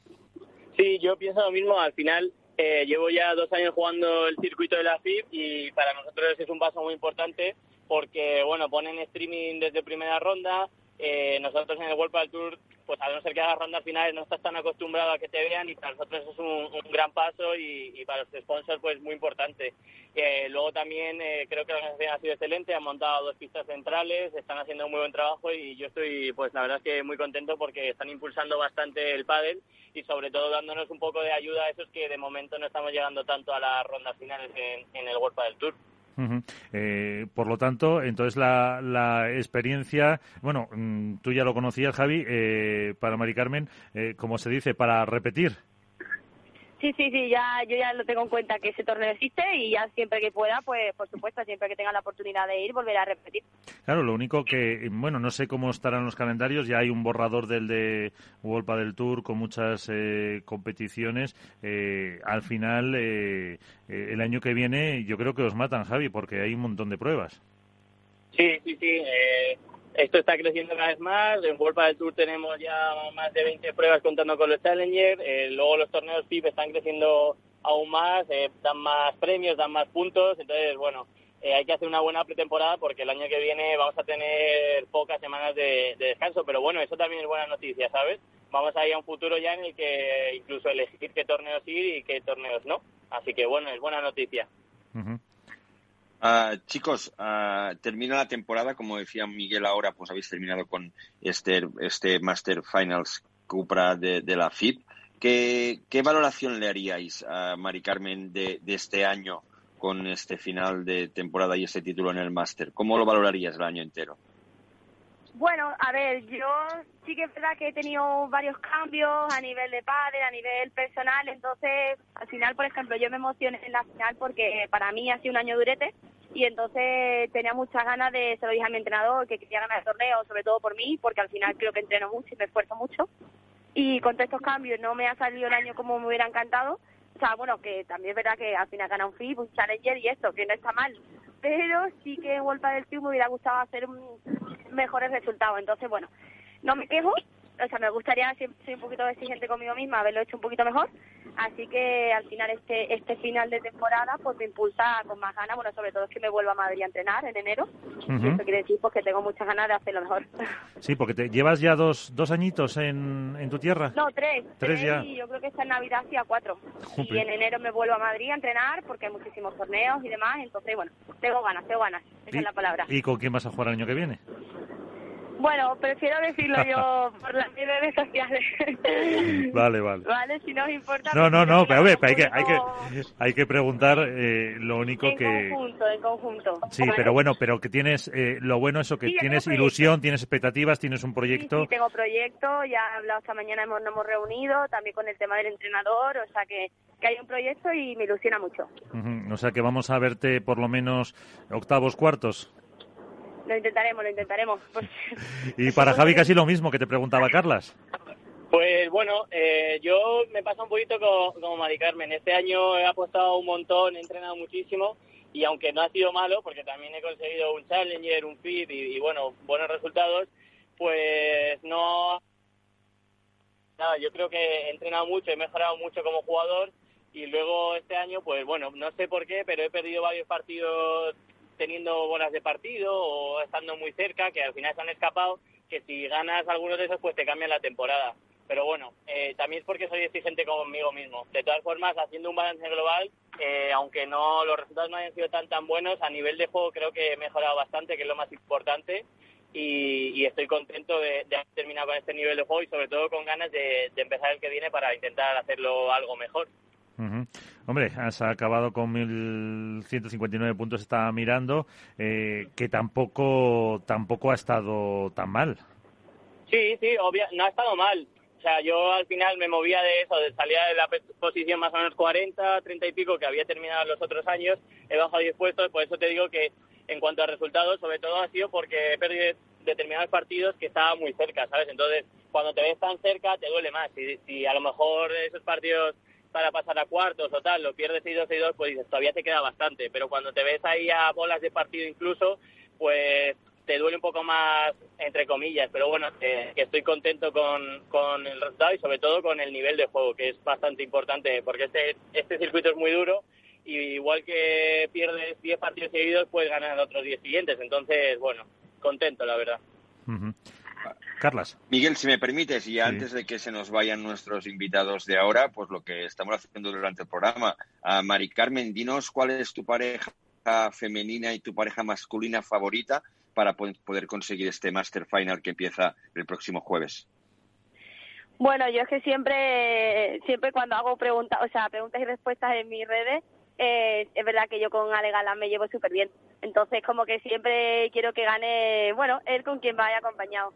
J: Sí, yo pienso lo mismo. Al final, eh, llevo ya dos años jugando el circuito de la FIB y para nosotros es un paso muy importante porque, bueno, ponen streaming desde primera ronda. Eh, nosotros en el World Padel Tour, pues a no ser que hagas rondas finales, no estás tan acostumbrado a que te vean y para nosotros es un, un gran paso y, para los sponsors, pues muy importante. Eh, luego también eh, creo que la organización ha sido excelente, han montado dos pistas centrales, están haciendo un muy buen trabajo y yo estoy, pues la verdad es que muy contento porque están impulsando bastante el pádel y sobre todo dándonos un poco de ayuda a esos que de momento no estamos llegando tanto a las rondas finales en, en el World Padel Tour.
A: Eh, por lo tanto, entonces la, la experiencia, bueno, mm, tú ya lo conocías, Javi, eh, para Mari Carmen, eh, como se dice, para repetir.
I: Sí, sí, sí, ya, yo ya lo tengo en cuenta que ese torneo existe y ya siempre que pueda, pues por supuesto, siempre que tenga la oportunidad de ir, volveré a repetir.
A: Claro, lo único que, bueno, no sé cómo estarán los calendarios, ya hay un borrador del de World del Tour con muchas eh, competiciones. Eh, al final, eh, eh, el año que viene, yo creo que os matan, Javi, porque hay un montón de pruebas.
J: Sí, sí, sí. Esto está creciendo cada vez más. En World del Tour tenemos ya más de 20 pruebas contando con los Challenger. Eh, luego los torneos FIP están creciendo aún más, eh, dan más premios, dan más puntos. Entonces, bueno, eh, hay que hacer una buena pretemporada porque el año que viene vamos a tener pocas semanas de, de descanso. Pero bueno, eso también es buena noticia, ¿sabes? Vamos a ir a un futuro ya en el que incluso elegir qué torneos ir y qué torneos no. Así que bueno, es buena noticia.
B: Ah, chicos, ah, termina la temporada, como decía Miguel ahora, pues habéis terminado con este, este Master Finals Cupra de, la FIP. ¿Qué, ¿Qué valoración le haríais a Mari Carmen de este año con este final de temporada y este título en el Master? ¿Cómo lo valorarías el año entero?
I: Bueno, a ver, yo sí que es verdad que he tenido varios cambios a nivel de padre, a nivel personal, entonces al final, por ejemplo, yo me emocioné en la final porque para mí ha sido un año durete y entonces tenía muchas ganas de, se lo dije a mi entrenador, que quería ganar el torneo, sobre todo por mí, porque al final creo que entreno mucho y me esfuerzo mucho. Y con todos estos cambios no me ha salido el año como me hubiera encantado. O sea, bueno, que también es verdad que al final gana un FIB, un Challenger y esto, que no está mal. Pero sí que en World del Tour me hubiera gustado hacer mejores resultados. Entonces, bueno, no me quejo, o sea, me gustaría, si soy un poquito exigente conmigo misma, haberlo hecho un poquito mejor. Así que al final este este final de temporada pues me impulsa con más ganas, bueno, sobre todo es que me vuelvo a Madrid a entrenar en enero. Y eso quiere decir pues que tengo muchas ganas de hacerlo mejor. [laughs]
A: Sí, porque te llevas ya dos, dos añitos en, en tu tierra.
I: No, tres.
A: Tres ya.
I: Y yo creo que esta Navidad hacía cuatro. Y en enero me vuelvo a Madrid a entrenar porque hay muchísimos torneos y demás. Entonces, bueno, tengo ganas, tengo ganas. Esa es la palabra.
A: ¿Y con quién vas a jugar el año que viene?
I: Bueno, prefiero decirlo yo [laughs] por las redes sociales.
A: Vale, vale.
I: Vale, si no os importa.
A: No, no, no, pero a ver, hay que, hay que, hay que preguntar eh, lo único
I: En
A: que...
I: conjunto, en conjunto.
A: Sí,
I: ¿vale?
A: pero bueno, pero que tienes, eh, lo bueno eso, que
I: Sí,
A: tienes ilusión, tienes expectativas, tienes un
I: Sí,
A: proyecto.
I: sí, tengo proyecto, ya he hablado esta mañana, hemos, nos hemos reunido, también con el tema del entrenador, o sea que, que hay un proyecto y me ilusiona mucho.
A: Ujú, O sea que vamos a verte por lo menos octavos, cuartos.
I: Lo intentaremos, lo intentaremos. Pues, [laughs]
A: Y para [laughs] Javi casi lo mismo que te preguntaba Carlas.
J: Pues bueno, eh, yo me pasa un poquito como, como Mari Carmen. Este año he apostado un montón, he entrenado muchísimo y aunque no ha sido malo, porque también he conseguido un Challenger, un Fit y, y, bueno, buenos resultados, pues no... Nada, yo creo que he entrenado mucho, he mejorado mucho como jugador y luego este año, pues bueno, no sé por qué, pero he perdido varios partidos teniendo bolas de partido o estando muy cerca, que al final se han escapado, que si ganas algunos de esos, pues te cambian la temporada. Pero bueno, eh, también es porque soy exigente conmigo mismo. De todas formas, haciendo un balance global, eh, aunque no los resultados no hayan sido tan tan buenos, a nivel de juego creo que he mejorado bastante, que es lo más importante. Y, estoy contento de, de haber terminado con este nivel de juego y sobre todo con ganas de, de empezar el que viene para intentar hacerlo algo mejor.
A: Ujú. Hombre, has acabado con 1.159 puntos, estaba mirando, eh, que tampoco, tampoco ha estado tan mal.
J: Sí, sí, obvia, no ha estado mal. O sea, yo al final me movía de eso, de salía de la posición más o menos 40, 30 y pico que había terminado los otros años, he bajado 10 puestos, por eso te digo que en cuanto a resultados, sobre todo ha sido porque he perdido determinados partidos que estaban muy cerca, ¿sabes? Entonces, cuando te ves tan cerca, te duele más. Si, si a lo mejor esos partidos para pasar a cuartos o tal, lo pierdes 6-2, 6-2, pues dices, todavía te queda bastante. Pero cuando te ves ahí a bolas de partido incluso, pues te duele un poco más, entre comillas. Pero bueno, eh, que estoy contento con, con el resultado y sobre todo con el nivel de juego, que es bastante importante, porque este, este circuito es muy duro y igual que pierdes 10 partidos seguidos, puedes ganar otros 10 siguientes. Entonces, bueno, contento, la verdad.
A: Carlas.
B: Miguel, si me permites, y antes de que se nos vayan nuestros invitados de ahora, pues lo que estamos haciendo durante el programa, a Mari Carmen, dinos cuál es tu pareja femenina y tu pareja masculina favorita para po- poder conseguir este Master Final que empieza el próximo jueves.
I: Bueno, yo es que siempre, siempre cuando hago preguntas, o sea, preguntas y respuestas en mis redes, eh, es verdad que yo con Ale Galán me llevo súper bien. Entonces, como que siempre quiero que gane, bueno, él con quien vaya acompañado.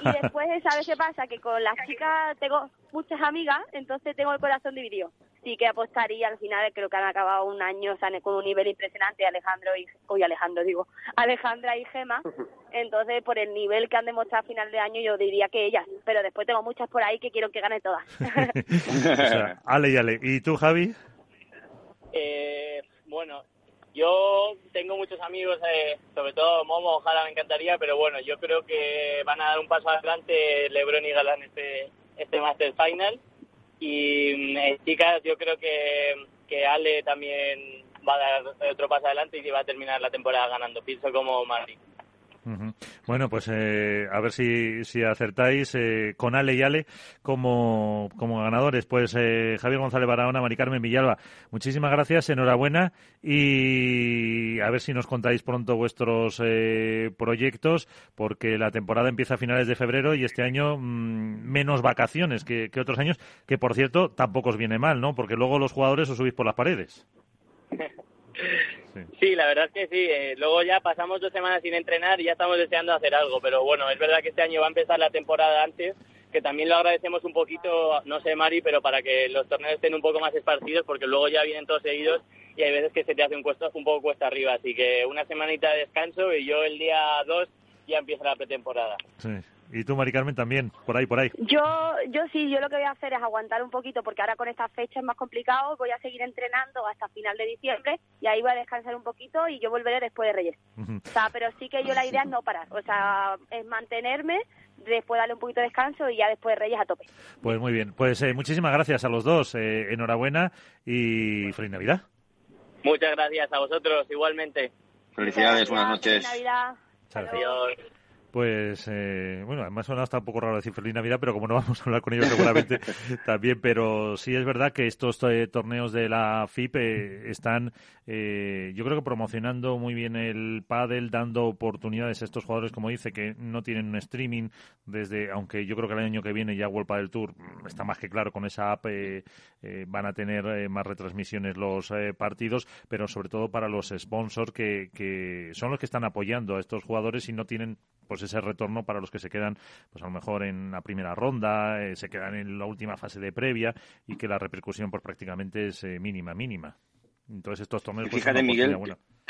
I: Y [laughs] después, ¿sabes qué pasa? Que con las chicas tengo muchas amigas, entonces tengo el corazón dividido. Sí que apostaría al final, creo que han acabado un año o sea, con un nivel impresionante Alejandro y, uy, Alejandro digo, [laughs] Alejandra y Gema. Entonces, por el nivel que han demostrado a final de año, yo diría que ellas. Pero después tengo muchas por ahí que quiero que gane todas. [laughs]
A: O sea, ale y ale. ¿Y tú, Javi?
J: Eh, bueno, yo tengo muchos amigos, eh, sobre todo Momo, ojalá me encantaría, pero bueno, yo creo que van a dar un paso adelante Lebron y Galán este, este Master Final. Y mm, eh, chicas, yo creo que, que Ale también va a dar otro paso adelante y va a terminar la temporada ganando. Pienso como
A: Bueno, pues eh, a ver si, si acertáis eh, con Ale y Ale como, como ganadores. Pues eh, Javier González Barahona, Mari Carmen Villalba, muchísimas gracias, enhorabuena y a ver si nos contáis pronto vuestros eh, proyectos porque la temporada empieza a finales de febrero y este año mm, menos vacaciones que, que otros años, que por cierto tampoco os viene mal, ¿no? Porque luego los jugadores os subís por las paredes. [laughs]
J: Sí, la verdad es que sí. Eh, luego ya pasamos dos semanas sin entrenar y ya estamos deseando hacer algo. Pero bueno, es verdad que este año va a empezar la temporada antes, que también lo agradecemos un poquito, no sé, Mari, pero para que los torneos estén un poco más esparcidos, porque luego ya vienen todos seguidos y hay veces que se te hace un, cuesta, un poco cuesta arriba. Así que una semanita de descanso y yo el día 2 ya empieza la pretemporada.
A: Sí. Y tú, Mari Carmen, también, por ahí, por ahí.
I: Yo, yo sí, yo lo que voy a hacer es aguantar un poquito porque ahora con estas fechas es más complicado. Voy a seguir entrenando hasta final de diciembre y ahí voy a descansar un poquito y yo volveré después de Reyes. O sea, pero sí que yo la idea es no parar. O sea, es mantenerme, después darle un poquito de descanso y ya después de Reyes a tope.
A: Pues muy bien. Pues eh, muchísimas gracias a los dos. Eh, enhorabuena y feliz Navidad.
J: Muchas gracias a vosotros, igualmente.
B: Felicidades, buenas noches.
I: Feliz Navidad.
J: Adiós.
A: Pues, eh, bueno, además suena hasta un poco raro decir feliz Navidad, pero como no vamos a hablar con ellos seguramente [laughs] también, pero sí es verdad que estos eh, torneos de la FIP eh, están, eh, yo creo que promocionando muy bien el pádel, dando oportunidades a estos jugadores, como dice, que no tienen un streaming desde, aunque yo creo que el año que viene ya World Padel Tour mm, está más que claro con esa app, eh, eh, van a tener eh, más retransmisiones los eh, partidos, pero sobre todo para los sponsors que, que son los que están apoyando a estos jugadores y no tienen pues ese retorno para los que se quedan pues a lo mejor en la primera ronda, eh, se quedan en la última fase de previa y que la repercusión pues prácticamente es eh, mínima, mínima. Entonces estos torneos pues,
B: Fíjate, Miguel,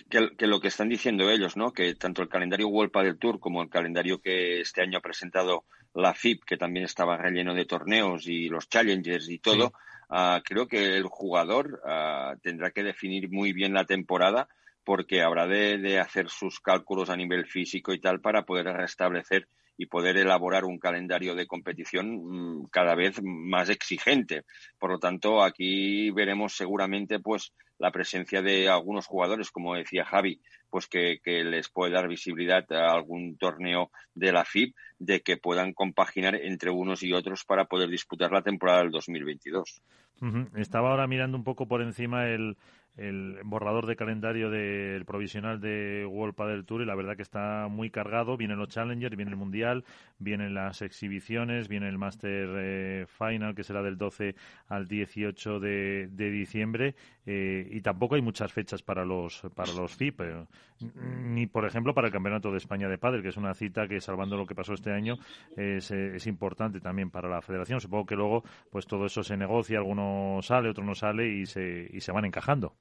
B: que, que lo que están diciendo ellos, ¿no? Que tanto el calendario World Padel Tour como el calendario que este año ha presentado la FIP, que también estaba relleno de torneos y los challengers y todo, ah, creo que el jugador ah, tendrá que definir muy bien la temporada porque habrá de, hacer sus cálculos a nivel físico y tal para poder restablecer y poder elaborar un calendario de competición mm, cada vez más exigente. Por lo tanto, aquí veremos seguramente pues la presencia de algunos jugadores, como decía Javi, pues que, les puede dar visibilidad a algún torneo de la FIP, de que puedan compaginar entre unos y otros para poder disputar la temporada del 2022.
A: Ujú. Estaba ahora mirando un poco por encima el, el borrador de calendario del provisional de World Padel Tour y la verdad que está muy cargado. Vienen los Challengers, viene el Mundial, vienen las exhibiciones, viene el Master eh, Final que será del 12 al 18 de, diciembre eh, y tampoco hay muchas fechas para los para los FIP, eh, ni por ejemplo para el Campeonato de España de Padel, que es una cita que salvando lo que pasó este año es, eh, es importante también para la Federación. Supongo que luego pues todo eso se negocia, alguno sale, otro no sale y se, y se van encajando.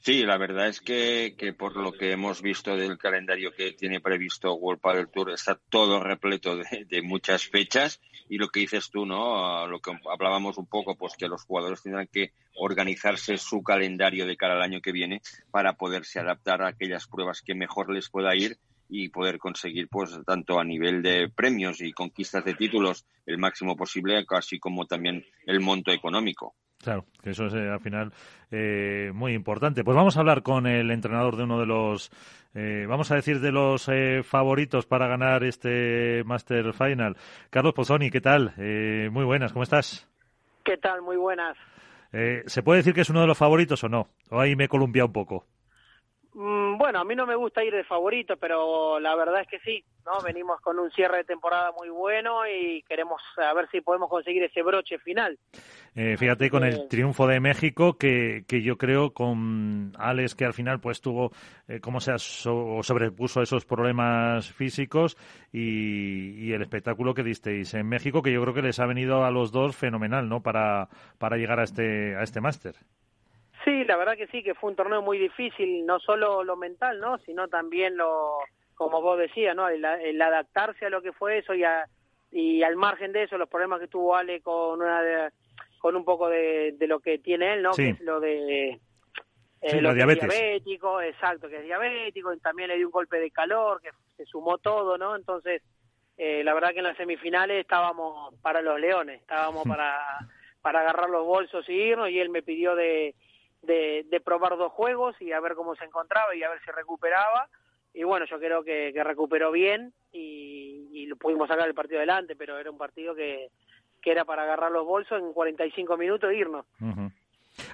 B: Sí, la verdad es que, que por lo que hemos visto del calendario que tiene previsto World Padel Tour está todo repleto de, de muchas fechas y lo que dices tú, ¿no? Lo que hablábamos un poco, pues que los jugadores tendrán que organizarse su calendario de cara al año que viene para poderse adaptar a aquellas pruebas que mejor les pueda ir y poder conseguir, pues, tanto a nivel de premios y conquistas de títulos el máximo posible, así como también el monto económico.
A: Claro, que eso es eh, al final eh, muy importante. Pues vamos a hablar con el entrenador de uno de los, eh, vamos a decir, de los eh, favoritos para ganar este Master Final. Carlos Pozzoni, ¿qué tal? Eh, muy buenas, ¿cómo estás?
K: ¿Qué tal? Muy buenas.
A: Eh, ¿Se puede decir que es uno de los favoritos o no? ¿O ahí me he columpiado un poco?
K: Mm, Bueno, a mí no me gusta ir de favorito, pero la verdad es que sí, ¿no? Venimos con un cierre de temporada muy bueno y queremos a ver si podemos conseguir ese broche final.
A: Eh, fíjate con el triunfo de México que, que yo creo con Alex que al final pues tuvo eh, cómo se so- sobrepuso esos problemas físicos y, y el espectáculo que disteis en México que yo creo que les ha venido a los dos fenomenal no para para llegar a este a este máster
K: Sí, la verdad que sí, que fue un torneo muy difícil, no solo lo mental, ¿no? Sino también lo, como vos decías, ¿no? El, el adaptarse a lo que fue eso y, a- y al margen de eso, los problemas que tuvo Ale con una de- con un poco de, de lo que tiene él, ¿no?
A: Sí.
K: Que es lo de eh,
A: Sí,
K: lo
A: diabetes.
K: diabético, exacto, que es diabético, y también le dio un golpe de calor, que se sumó todo, ¿no? Entonces, eh, la verdad que en las semifinales estábamos para los leones, estábamos [laughs] para, para agarrar los bolsos y irnos, y él me pidió de, de, de probar dos juegos y a ver cómo se encontraba y a ver si recuperaba. Y bueno, yo creo que, que recuperó bien y, y lo pudimos sacar el partido adelante, pero era un partido que, que era para agarrar los bolsos en 45 minutos e irnos.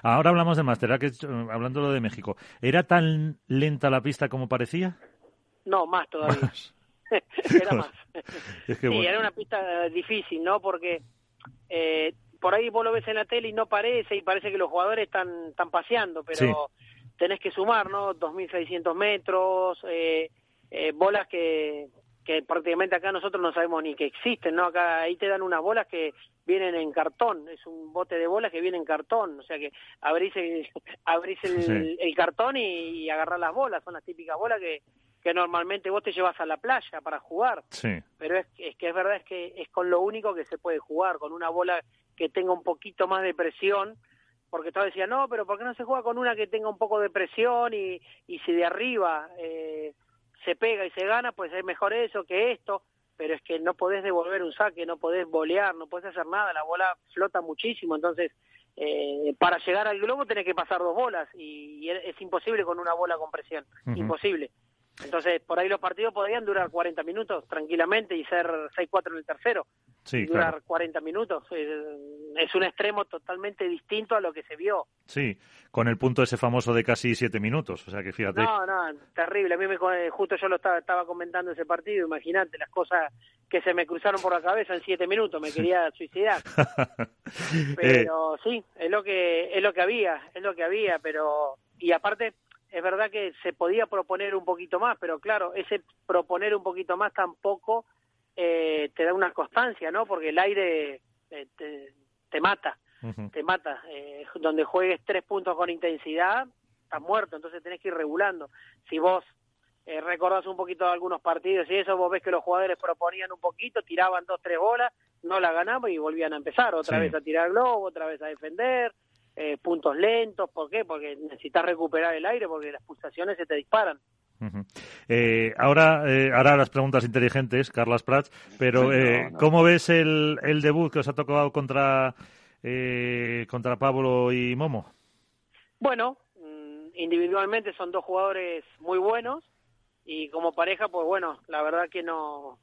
A: Ahora hablamos de ahora que eh, hablando de México era tan lenta la pista como parecía
K: No, más todavía. [laughs] era más. [laughs]
A: es que
K: sí,
A: bueno.
K: era una pista difícil, ¿no? Porque eh, por ahí vos lo ves en la tele y no parece, y parece que los jugadores están, están paseando, pero tenés que sumar, ¿no? 2.600 metros, eh, eh, bolas que, que prácticamente acá nosotros no sabemos ni que existen, ¿no? Acá ahí te dan unas bolas que vienen en cartón, es un bote de bolas que viene en cartón, o sea que abrís el, [laughs] abrís el,
A: Sí.
K: el cartón y, y agarrás las bolas, son las típicas bolas que, que normalmente vos te llevas a la playa para jugar.
A: Sí.
K: Pero es, es que es verdad es que es con lo único que se puede jugar, con una bola que tenga un poquito más de presión, porque todos decían, no, pero ¿por qué no se juega con una que tenga un poco de presión y, y si de arriba eh, se pega y se gana, pues es mejor eso que esto? Pero es que no podés devolver un saque, no podés bolear, no podés hacer nada, la bola flota muchísimo, entonces eh, para llegar al globo tenés que pasar dos bolas y, y es imposible con una bola con presión, imposible. Entonces, por ahí los partidos podrían durar 40 minutos tranquilamente y ser 6-4 en el tercero.
A: Sí,
K: durar
A: claro.
K: 40 minutos. Es, es un extremo totalmente distinto a lo que se vio.
A: Sí, con el punto ese famoso de casi siete minutos. O sea que fíjate.
K: No, no, terrible. A mí me, eh, justo yo lo estaba, estaba comentando ese partido. Imagínate las cosas que se me cruzaron por la cabeza en 7 minutos. Me quería suicidar. [laughs]
A: Eh,
K: Pero sí, es lo que es lo que había, es lo que había, pero y aparte es verdad que se podía proponer un poquito más, pero claro, ese proponer un poquito más tampoco eh, te da una constancia, ¿no? Porque el aire eh, te, te mata, te mata. Eh, donde juegues tres puntos con intensidad, estás muerto, entonces tenés que ir regulando. Si vos eh, recordás un poquito de algunos partidos y eso, vos ves que los jugadores proponían un poquito, tiraban dos, tres bolas, no la ganamos y volvían a empezar, otra
A: Sí.
K: vez a tirar globo, otra vez a defender, eh, puntos lentos, ¿por qué? Porque necesitas recuperar el aire, porque las pulsaciones se te disparan.
A: Ujú. Eh, ahora eh, hará las preguntas inteligentes, Carlas Prats, pero
B: No,
A: eh,
B: no.
A: ¿cómo ves el, el debut que os ha tocado contra, eh, contra Pablo y Momo?
K: Bueno, mm, individualmente son dos jugadores muy buenos y como pareja, pues bueno, la verdad que no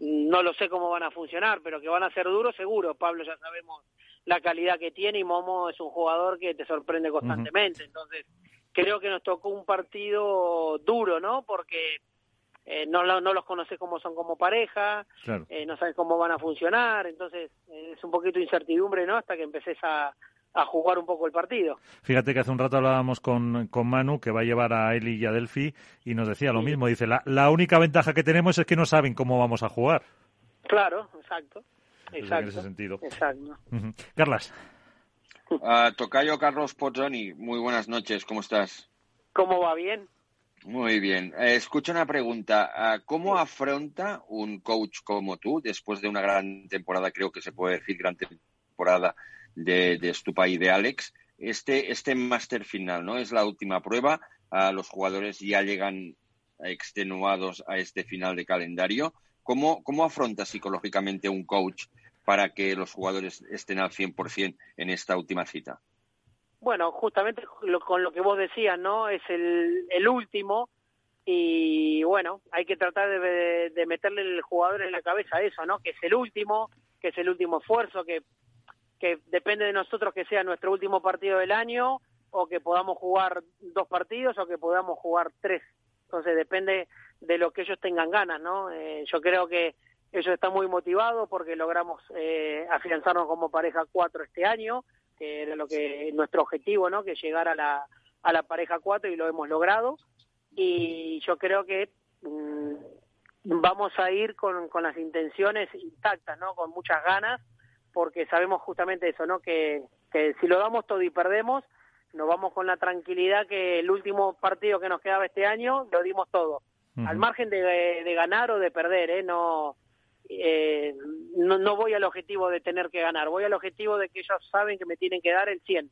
K: no lo sé cómo van a funcionar, pero que van a ser duros seguro. Pablo ya sabemos la calidad que tiene y Momo es un jugador que te sorprende constantemente. Entonces, creo que nos tocó un partido duro, ¿no? Porque eh, no, no los conoces cómo son como pareja,
A: Claro.
K: eh, no sabes cómo van a funcionar, entonces eh, es un poquito de incertidumbre, ¿no? Hasta que empeces a, a jugar un poco el partido.
A: Fíjate que hace un rato hablábamos con, con Manu, que va a llevar a Eli y a Delphi, y nos decía lo
K: Sí.
A: mismo. Dice, la, la única ventaja que tenemos es que no saben cómo vamos a jugar.
K: Claro, exacto.
A: En ese sentido.
K: Exacto.
A: Carlas. [laughs]
B: Ah, Tocayo Carlos Pozzoni, muy buenas noches, ¿cómo estás?
K: ¿Cómo va bien?
B: Muy bien. Eh, escucha una pregunta. Ah, ¿Cómo afronta un coach como tú, después de una gran temporada, creo que se puede decir gran temporada de, de Stupa y de Alex, este, este máster final, ¿no? Es la última prueba. Ah, los jugadores ya llegan extenuados a este final de calendario. ¿Cómo, cómo afronta psicológicamente un coach para que los jugadores estén al 100% en esta última cita?
K: Bueno, justamente lo- con lo que vos decías, ¿no? Es el, el último y bueno, hay que tratar de, de meterle el jugador en la cabeza eso, ¿no? Que es el último, que es el último esfuerzo, que, que depende de nosotros que sea nuestro último partido del año o que podamos jugar dos partidos o que podamos jugar tres. Entonces depende de lo que ellos tengan ganas, ¿no? Eh, yo creo que ellos están muy motivados porque logramos eh, afianzarnos como pareja cuatro este año, que era lo que nuestro objetivo, ¿no? Que llegar a la, a la pareja cuatro y lo hemos logrado. Y yo creo que mm, vamos a ir con, con las intenciones intactas, ¿no? Con muchas ganas, porque sabemos justamente eso, ¿no? Que, que si lo damos todo y perdemos, nos vamos con la tranquilidad que el último partido que nos quedaba este año lo dimos todo. Al margen de, de ganar o de perder, ¿eh? No, eh, no, no voy al objetivo de tener que ganar, voy al objetivo de que ellos saben que me tienen que dar el 100.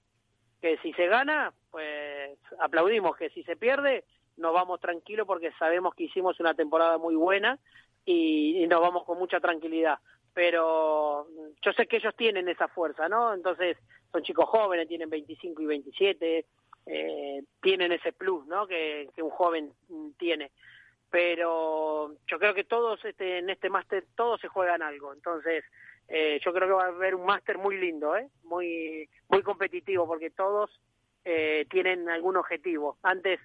K: Que si se gana, pues aplaudimos, que si se pierde, nos vamos tranquilos porque sabemos que hicimos una temporada muy buena y, y nos vamos con mucha tranquilidad. Pero yo sé que ellos tienen esa fuerza, ¿no? Entonces son chicos jóvenes, tienen 25 y 27, eh, tienen ese plus, ¿no? Que, que un joven mm, tiene pero yo creo que todos este, en este máster todos se juegan algo entonces eh, yo creo que va a haber un máster muy lindo ¿eh? muy muy competitivo porque todos eh, tienen algún objetivo antes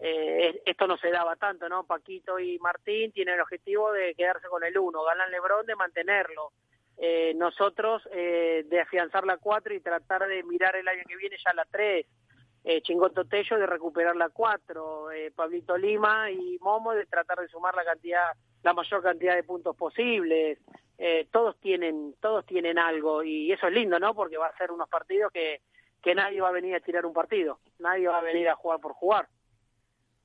K: eh, esto no se daba tanto no Paquito y Martín tienen el objetivo de quedarse con el uno ganan Lebrón de mantenerlo eh, nosotros eh, de afianzar la cuatro y tratar de mirar el año que viene ya la tres eh, Chingoto Tello de recuperar la 4, eh, Pablito Lima y Momo de tratar de sumar la cantidad, la mayor cantidad de puntos posibles. Eh, todos tienen, todos tienen algo y eso es lindo, ¿no? Porque va a ser unos partidos que, que nadie va a venir a tirar un partido, nadie va a venir a jugar por jugar.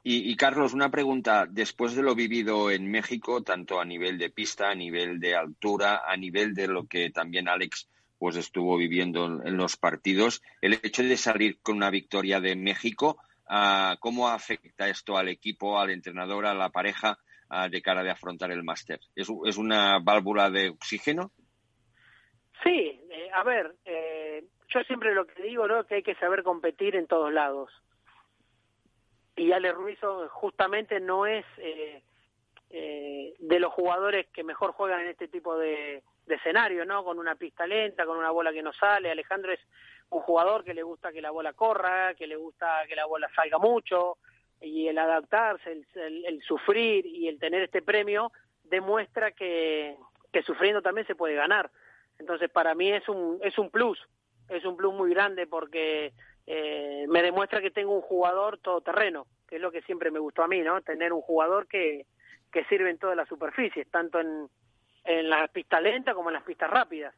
B: Y, Carlos, una pregunta. Después de lo vivido en México, tanto a nivel de pista, a nivel de altura, a nivel de lo que también Alex pues estuvo viviendo en, los partidos, el hecho de salir con una victoria de México, ah, ¿cómo afecta esto al equipo, al entrenador, a la pareja ah, de cara de afrontar el máster? ¿Es, una válvula de oxígeno?
K: Sí, eh, a ver, eh, yo siempre lo que digo, ¿no? Que hay que saber competir en todos lados y Ale Ruiz justamente no es eh, eh, de los jugadores que mejor juegan en este tipo de, de escenario, ¿no? Con una pista lenta, con una bola que no sale. Alejandro es un jugador que le gusta que la bola corra, que le gusta que la bola salga mucho y el adaptarse, el, el, sufrir y el tener este premio demuestra que, que sufriendo también se puede ganar. Entonces para mí es un es un plus, es un plus muy grande porque eh, me demuestra que tengo un jugador todoterreno, que es lo que siempre me gustó a mí, ¿no? Tener un jugador que, que sirve en todas las superficies, tanto en, en las pistas lentas como en las pistas rápidas.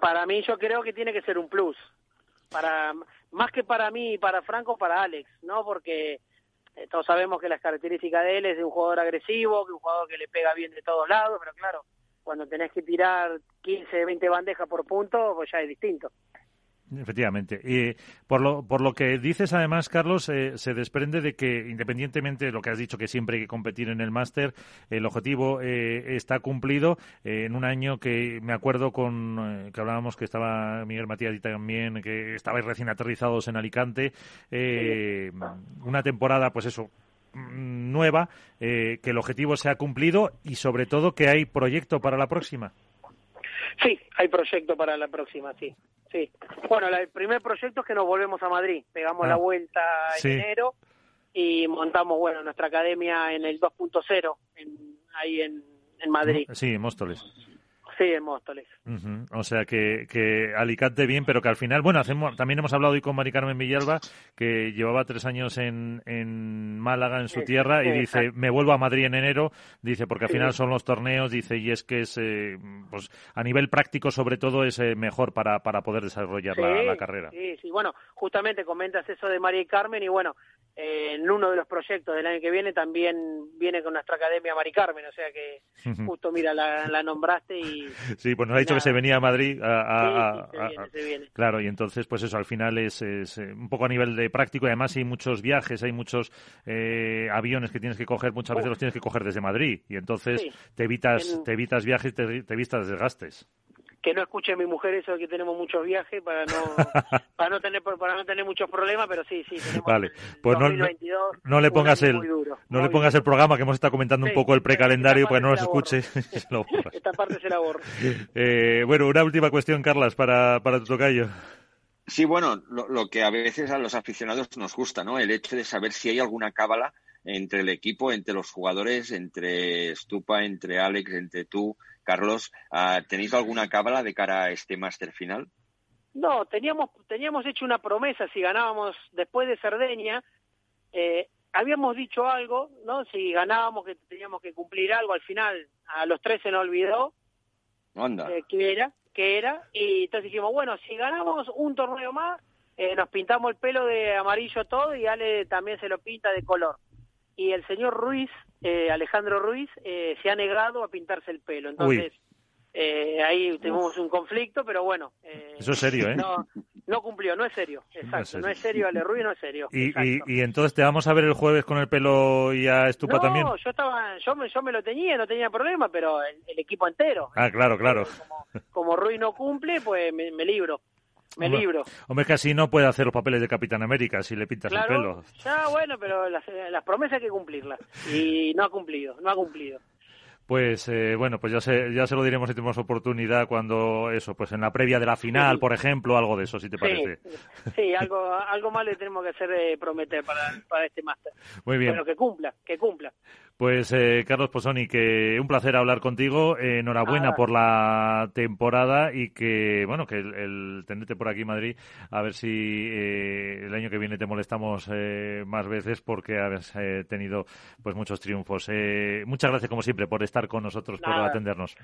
K: Para mí yo creo que tiene que ser un plus, para más que para mí y para Franco, para Alex, ¿no? Porque eh, todos sabemos que las características de él es de un jugador agresivo, que un jugador que le pega bien de todos lados, pero claro, cuando tenés que tirar 15, 20 bandejas por punto, pues ya es distinto.
A: Efectivamente. Y por lo, por lo que dices, además, Carlos, eh, se desprende de que, independientemente de lo que has dicho, que siempre hay que competir en el máster, el objetivo eh, está cumplido eh, en un año que me acuerdo con que hablábamos que estaba Miguel Matías y también que estabais recién aterrizados en Alicante. una temporada, pues eso, nueva, que el objetivo se ha cumplido y sobre todo que hay proyecto para la próxima.
K: Sí, hay proyecto para la próxima, sí. Sí. Bueno, el primer proyecto es que nos volvemos a Madrid. Pegamos la ah, vuelta en enero y montamos, bueno, nuestra academia en el 2.0, ahí en, en Madrid.
A: Sí, en Móstoles.
K: Sí, en Móstoles.
A: O sea que, que Alicante bien, pero que al final, bueno, hacemos, también hemos hablado hoy con Mari Carmen Villalba, que llevaba tres años en, en Málaga, en su tierra, y dice, me vuelvo a Madrid en enero, dice, porque al final son los torneos, dice, y es que es, eh, pues a nivel práctico sobre todo es eh, mejor para, para poder desarrollar la, la, carrera.
K: Sí, sí, bueno, justamente comentas eso de Mari Carmen y bueno, en uno de los proyectos del año que viene también viene con nuestra academia Mari Carmen, o sea que justo mira la, nombraste y
A: sí, pues nos ha dicho que se venía a Madrid a, claro y entonces pues eso al final es, es, eh, un poco a nivel de práctico y además hay muchos viajes, hay muchos eh, aviones que tienes que coger, muchas veces los tienes que coger desde Madrid y entonces te evitas te evitas viajes, te, te evitas desgastes
K: que no escuche mi mujer eso de que tenemos muchos viajes para no [laughs] para no tener para no tener muchos problemas pero sí sí tenemos
A: vale pues no, no, le pongas el no le pongas el programa que hemos estado comentando un poco el precalendario para que no los escuche [laughs] [laughs]
K: esta parte se la borro.
A: Eh, bueno una última cuestión Carlas para para tu tocayo.
B: Sí bueno lo, lo que a veces a los aficionados nos gusta no el hecho de saber si hay alguna cábala entre el equipo, entre los jugadores, entre Stupa, entre Alex, entre tú, Carlos. Ah, ¿Tenéis alguna cábala de cara a este máster final?
K: No, teníamos, teníamos hecho una promesa si ganábamos después de Cerdeña. Eh, habíamos dicho algo, ¿no? Si ganábamos que teníamos que cumplir algo, al final a los tres se nos olvidó
B: Onda.
K: Eh, que era, que era, y entonces dijimos, bueno, si ganamos un torneo más, eh, nos pintamos el pelo de amarillo todo y Ale también se lo pinta de color y el señor Ruiz, eh, Alejandro Ruiz, eh, se ha negado a pintarse el pelo. Entonces, eh, ahí tuvimos un conflicto, pero bueno.
A: Eso es serio, ¿eh?
K: No, no cumplió, no es serio, exacto. No es serio, Ale Ruiz no es serio.
A: Y, y, y, entonces te vamos a ver el jueves con el pelo y a Estupa también.
K: No, yo, estaba, yo, me, yo me lo tenía, no tenía problema, pero el, equipo entero.
A: Ah, claro, claro.
K: Como, como Ruiz no cumple, pues me, me libro me libro.
A: Hombre, casi no puede hacer los papeles de Capitán América si le pintas el pelo.
K: Ya, bueno, pero las, las promesas hay que cumplirlas. Y no ha cumplido, no ha cumplido.
A: Pues eh, bueno, pues ya se, ya se lo diremos si tenemos oportunidad cuando eso, pues en la previa de la final, por ejemplo, algo de eso, si te parece.
K: Sí, algo, algo más le tenemos que hacer de prometer para, para este máster.
A: Muy bien.
K: Pero que cumpla, que cumpla.
A: Pues eh, Carlos Posoni, que un placer hablar contigo. enhorabuena por la temporada y que bueno que el, tenerte por aquí en Madrid, a ver si eh, el año que viene te molestamos eh, más veces porque has tenido pues muchos triunfos. muchas gracias como siempre por estar con nosotros, por atendernos.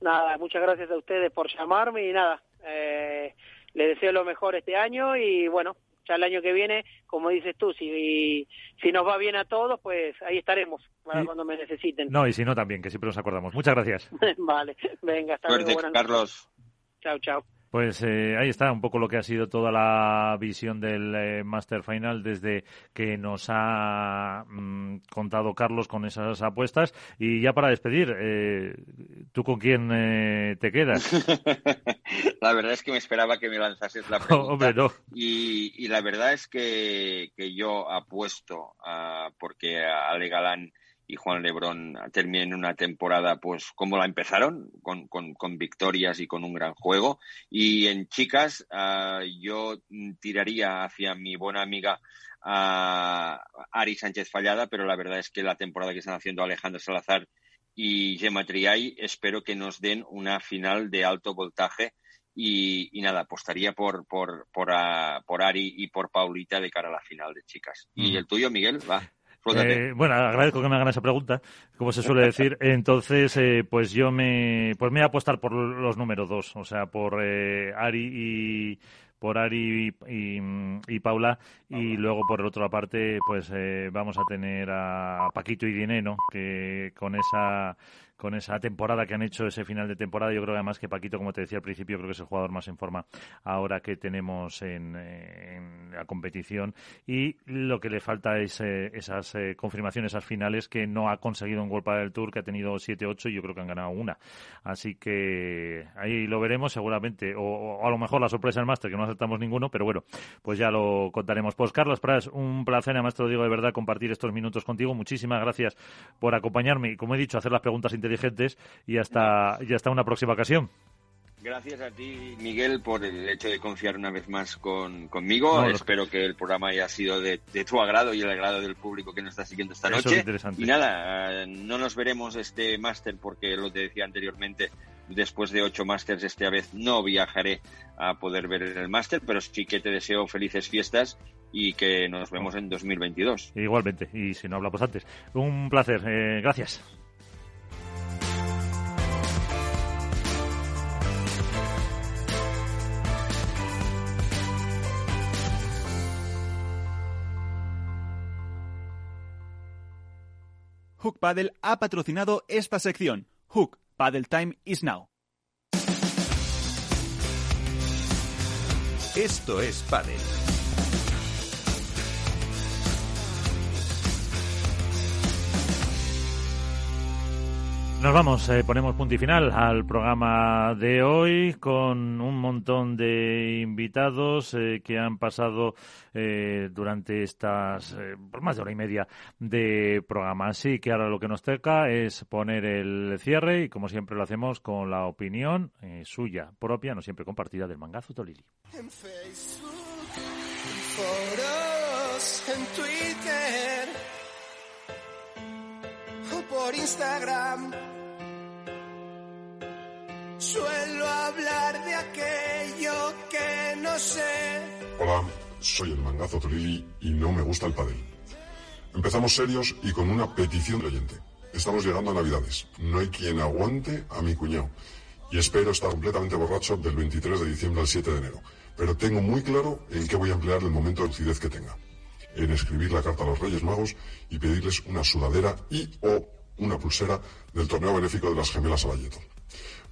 K: Nada, muchas gracias a ustedes por llamarme y nada, le deseo lo mejor este año y bueno, Ya el año que viene, como dices tú, si, si nos va bien a todos, pues ahí estaremos para cuando me necesiten.
A: No, y si no también, que siempre nos acordamos. Muchas gracias. [laughs]
K: vale, venga, hasta
B: Suerte,
K: luego.
B: Carlos.
K: Chao, chao.
A: Pues eh, ahí está un poco lo que ha sido toda la visión del eh, Master Final desde que nos ha mm, contado Carlos con esas apuestas. Y ya para despedir, eh, ¿tú con quién eh, te quedas? [laughs]
B: la verdad es que me esperaba que me lanzases la [laughs] pregunta.
A: Hombre, no.
B: y, y, la verdad es que, que yo apuesto a, porque Ale Galán y Juan Lebrón terminen una temporada pues como la empezaron, con, con, con victorias y con un gran juego. Y en chicas uh, yo tiraría hacia mi buena amiga uh, Ari Sánchez Fallada, pero la verdad es que la temporada que están haciendo Alejandra Salazar y Gemma Triay espero que nos den una final de alto voltaje y, y, nada, apostaría por, por, por, uh, por Ari y por Paulita de cara a la final de chicas. ¿Y el tuyo, Miguel? Va.
A: Eh, bueno, agradezco que me hagan esa pregunta, como se suele decir. [laughs] Entonces, eh, pues yo me, pues me voy a apostar por los números dos, o sea, por eh, Ari y por Ari y, y, y, Paula. Y luego por otra parte pues eh, vamos a tener a Paquito y Dineno que con esa con esa temporada que han hecho, ese final de temporada. Yo creo además que Paquito, como te decía al principio, creo que es el jugador más en forma ahora que tenemos en, la competición. Y lo que le falta es eh, esas eh, confirmaciones, esas finales que no ha conseguido en World del Tour, que ha tenido 7-8 y yo creo que han ganado una. Así que ahí lo veremos seguramente. O, o a lo mejor la sorpresa del máster, que no aceptamos ninguno, pero bueno, pues ya lo contaremos. Pues Carlos Pras, un placer, además te lo digo de verdad, compartir estos minutos contigo. Muchísimas gracias por acompañarme y, como he dicho, hacer las preguntas interesantes inteligentes y hasta, y hasta una próxima ocasión.
B: Gracias a ti, Miguel, por el hecho de confiar una vez más con, conmigo. No, Espero que el programa haya sido de, de, tu agrado y el agrado del público que nos está siguiendo esta
A: Eso
B: noche.
A: Es interesante.
B: Y nada, no nos veremos este máster porque lo te decía anteriormente, después de ocho másters esta vez no viajaré a poder ver el máster, pero sí que te deseo felices fiestas y que nos vemos en 2022.
A: Igualmente, y si no hablamos antes. Un placer, eh, gracias.
F: Hook Paddle ha patrocinado esta sección. Hook Paddle Time is now.
C: Esto es Paddle.
A: Nos vamos, eh, ponemos punto y final al programa de hoy con un montón de invitados eh, que han pasado eh, durante estas por más de hora y media de programa. Así que ahora lo que nos toca es poner el cierre y como siempre lo hacemos con la opinión suya propia, no siempre compartida, del mangazo Tolili.
L: En Facebook, en foros, en Twitter por Instagram. Suelo hablar de aquello que no sé.
M: Hola, soy el mangazo Tolili y no me gusta el padel. Empezamos serios y con una petición de oyente. Estamos llegando a Navidades. No hay quien aguante a mi cuñado. Y espero estar completamente borracho del 23 de diciembre al 7 de enero. Pero tengo muy claro en qué voy a emplear el momento de lucidez que tenga. En escribir la carta a los Reyes Magos y pedirles una sudadera y o una pulsera del torneo benéfico de las gemelas Avalleto.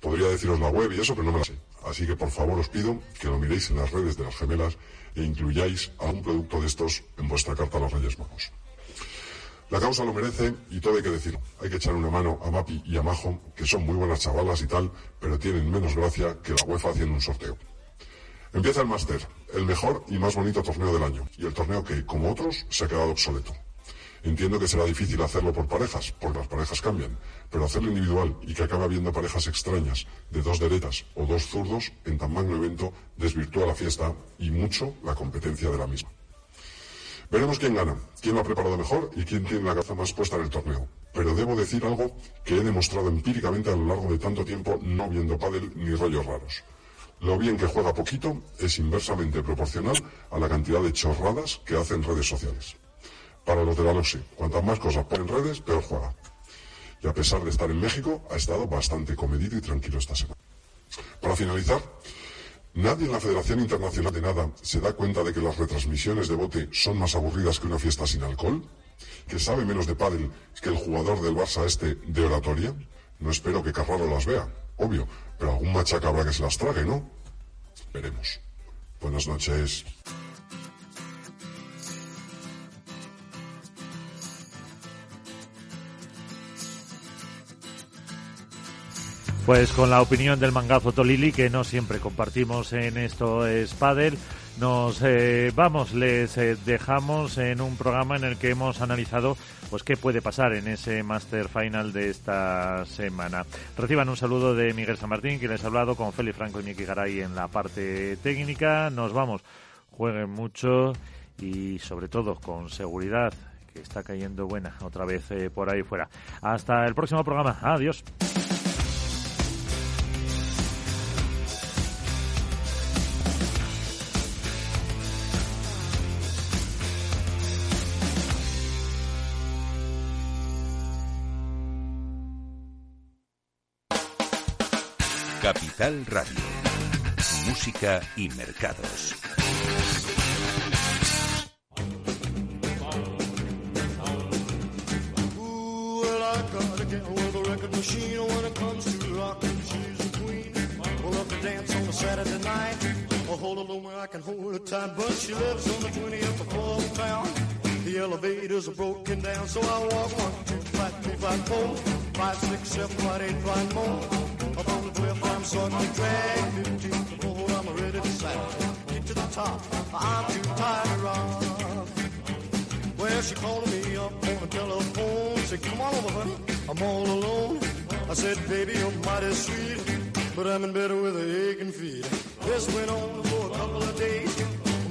M: Podría deciros la web y eso, pero no me la sé. Así que por favor os pido que lo miréis en las redes de las gemelas e incluyáis a un producto de estos en vuestra carta a los Reyes Magos. La causa lo merece y todo hay que decirlo. Hay que echar una mano a Mapi y a Majo, que son muy buenas chavalas y tal, pero tienen menos gracia que la UEFA haciendo un sorteo. Empieza el máster, el mejor y más bonito torneo del año, y el torneo que, como otros, se ha quedado obsoleto. Entiendo que será difícil hacerlo por parejas, porque las parejas cambian, pero hacerlo individual y que acabe habiendo parejas extrañas de dos derechas o dos zurdos en tan magno evento desvirtúa la fiesta y mucho la competencia de la misma. Veremos quién gana, quién lo ha preparado mejor y quién tiene la cabeza más puesta en el torneo. Pero debo decir algo que he demostrado empíricamente a lo largo de tanto tiempo no viendo pádel ni rollos raros. Lo bien que juega poquito es inversamente proporcional a la cantidad de chorradas que hace en redes sociales. Para los de la Loxi, cuantas más cosas pone en redes, peor juega. Y a pesar de estar en México, ha estado bastante comedido y tranquilo esta semana. Para finalizar, Nadie en la Federación Internacional de Nada se da cuenta de que las retransmisiones de bote son más aburridas que una fiesta sin alcohol, que sabe menos de pádel que el jugador del Barça este de oratoria. No espero que Carraro las vea, obvio, pero algún machaca habrá que se las trague, ¿no? Veremos. Buenas noches.
A: Pues con la opinión del mangazo Tolili, que no siempre compartimos en esto es nos eh, vamos, les eh, dejamos en un programa en el que hemos analizado pues qué puede pasar en ese Master Final de esta semana. Reciban un saludo de Miguel San Martín, que les ha hablado con Félix Franco y Miki Garay en la parte técnica. Nos vamos, jueguen mucho y sobre todo con seguridad, que está cayendo buena otra vez eh, por ahí fuera. Hasta el próximo programa. Adiós.
L: The 20th floor of town. The elevators are broken down, so I walk one, two, five, three, five, four, five, six, seven, five, eight, five more. The 12th, I'm starting to drag. 15 to four, I'm ready to sack. Get to the top, I'm too tired to rock. Well, she called me up on the telephone. Said, come on over, honey. I'm all alone. I said, baby, you're mighty sweet. But I'm in bed with a aching feet. This went on for a couple of days.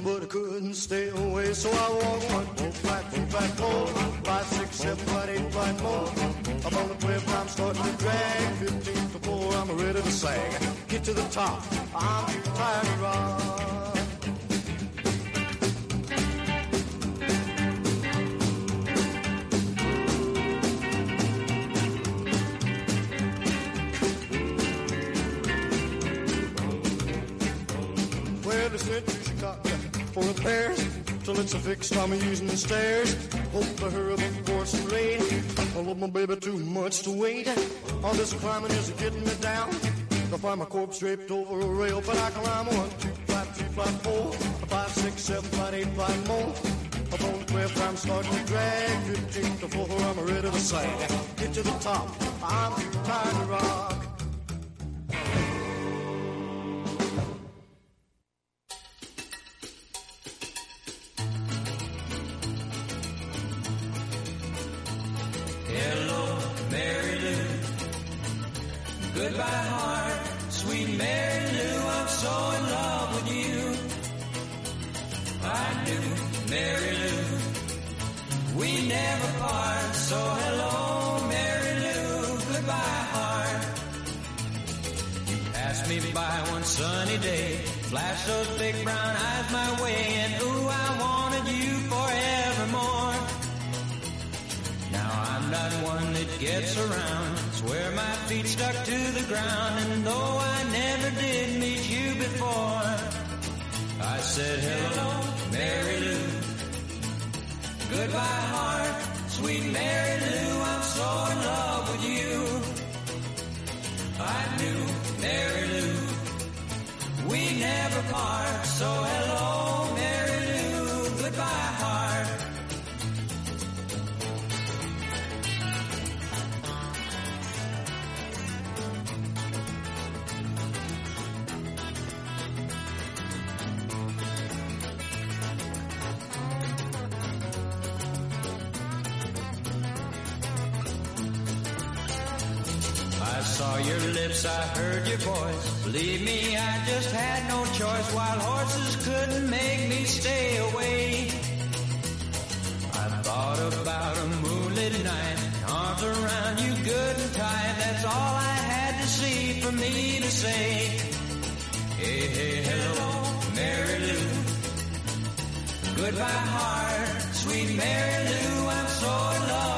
L: But I couldn't stay away. So I walked one, four, five, four, five, four, five, six, seven, five, eight, five more. I'm on the 12th, I'm starting to drag. 15 to 4, I'm ready to sag. Get to the top. I'm too tired to rock. Well, they sent to Chicago for repairs. Till it's a fixed, I'm using the stairs. Hope to hurry before some rain. I love my baby too much to wait. All this climbing is getting me down. I find my corpse draped over a rail, but I climb one, two, five, three, five, four, five, six, seven, five, eight, five more. Up on the 12th, I'm starting to drag. 15 to 4, I'm ready to sag. Get to the top, I'm too tired to rock.
N: Goodbye, heart, sweet Mary Lou. I'm so in love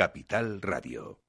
C: Capital Radio.